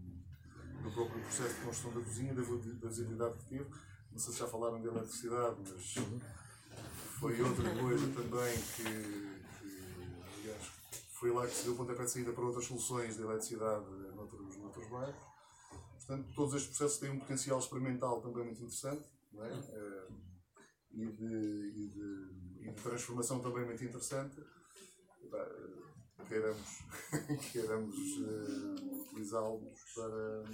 do próprio processo de construção da cozinha, da, vi- da visibilidade que teve. Não sei se já falaram de eletricidade, mas foi outra coisa também que, que aliás, foi lá que se deu o pontapé de saída para outras soluções de eletricidade noutros, noutros bairros. Portanto, todos estes processos têm um potencial experimental também muito interessante é? Eh, e, de, e, de, e de transformação também muito interessante. Epá, Queiramos, *laughs* queiramos eh, utilizá-los para,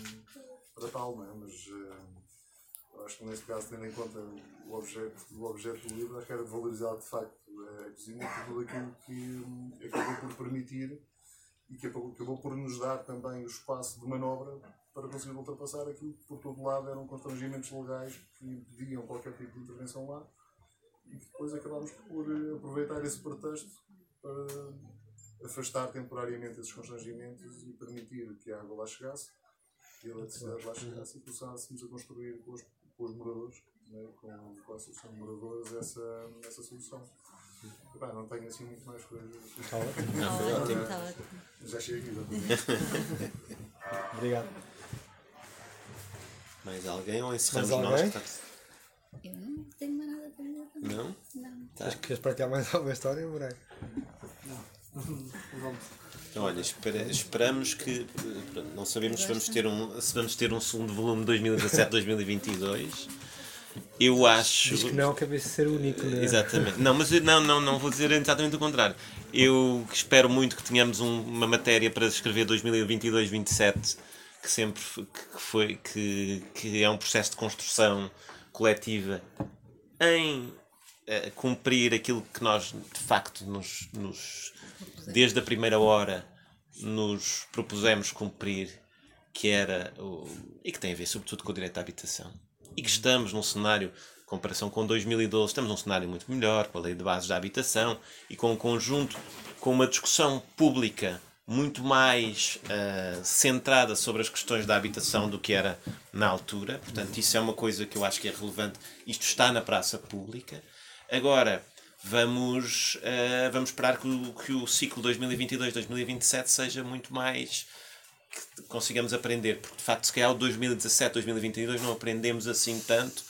para tal, não é? mas eu acho que neste caso, tendo em conta o objeto, o objeto do livro, acho que era valorizar de facto a cozinha por tudo aquilo que acabou por permitir e que acabou, por nos dar também o espaço de manobra para conseguir ultrapassar aquilo que por todo lado eram constrangimentos legais que impediam qualquer tipo de intervenção lá e depois acabámos por eh, aproveitar esse pretexto para afastar temporariamente esses constrangimentos e permitir que a água lá chegasse e a eletricidade lá chegasse e começássemos a construir com os, com os moradores, né, com, com a Associação de Moradores, essa, essa solução. Epá, não tenho assim muito mais coisas. Está ótimo, está ótimo. Já chego. *laughs* Obrigado. Mais alguém ou encerramos Mais nós? alguém? Tá- Eu não tenho mais nada para dizer. Não? Não. Tá. Queres partilhar mais *laughs* alguma história, Moreira? Então, olha, espera- esperamos que. pronto, Não sabemos se vamos ter um, se vamos ter um segundo volume 2017-2022. Eu acho. Diz que não, que é para ser único, né? Exatamente. Não, mas eu- não, não, não vou dizer exatamente o contrário. Eu espero muito que tenhamos um- uma matéria para escrever 2022-27 que sempre que foi que, que é um processo de construção coletiva em eh, cumprir aquilo que nós de facto nos, nos desde a primeira hora nos propusemos cumprir que era o, e que tem a ver sobretudo com o direito à habitação. E que estamos num cenário em comparação com 2012 estamos num cenário muito melhor com a lei de bases da habitação e com um conjunto com uma discussão pública muito mais ah, centrada sobre as questões da habitação do que era na altura. Portanto isso é uma coisa que eu acho que é relevante. Isto está na praça pública. Agora vamos ah, vamos esperar que o, que o ciclo 2022-2027 seja muito mais que consigamos aprender, porque de facto, se calhar o 2017, 2022 não aprendemos assim tanto,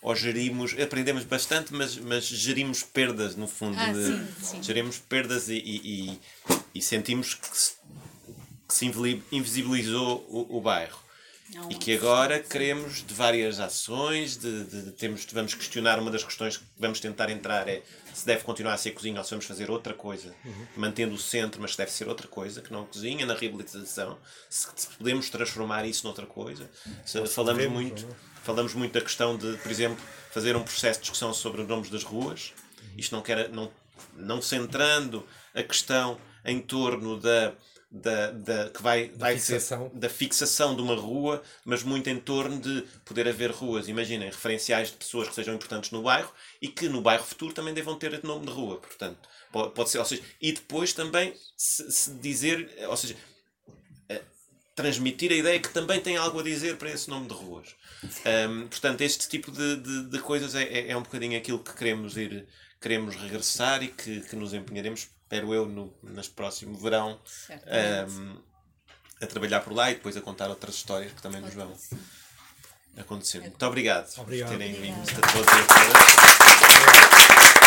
ou gerimos, aprendemos bastante, mas, mas gerimos perdas no fundo. Ah, de- sim, sim. Gerimos perdas e, e, e- e sentimos que se, que se invisibilizou o, o bairro. Não, E que agora queremos de várias ações, de, de- temos, vamos questionar uma das questões que vamos tentar entrar é se deve continuar a ser cozinha ou se vamos fazer outra coisa, mantendo o centro, mas se deve ser outra coisa, que não cozinha, na reabilitação, se, se podemos transformar isso noutra coisa. Se, falamos, devemos, muito, é? falamos muito da questão de, por exemplo, fazer um processo de discussão sobre os nomes das ruas, isto não, quer, não, não centrando a questão em torno da, da, da que vai, vai ser fixação. da fixação de uma rua, mas muito em torno de poder haver ruas, imaginem, referenciais de pessoas que sejam importantes no bairro e que no bairro futuro também devam ter nome de rua, portanto, pode, pode ser, ou seja, e depois também se, se dizer, ou seja, eh, transmitir a ideia que também tem algo a dizer para esse nome de ruas. Ahm, portanto, este tipo de, de, de coisas é, é, é um bocadinho aquilo que queremos ir, queremos regressar e que, que nos empenharemos, espero eu, no nas próximo verão, Certamente. ahm, a trabalhar por lá e depois a contar outras histórias que também nos vão acontecer. Muito obrigado, Obrigado. por terem vindo a todos e a todas.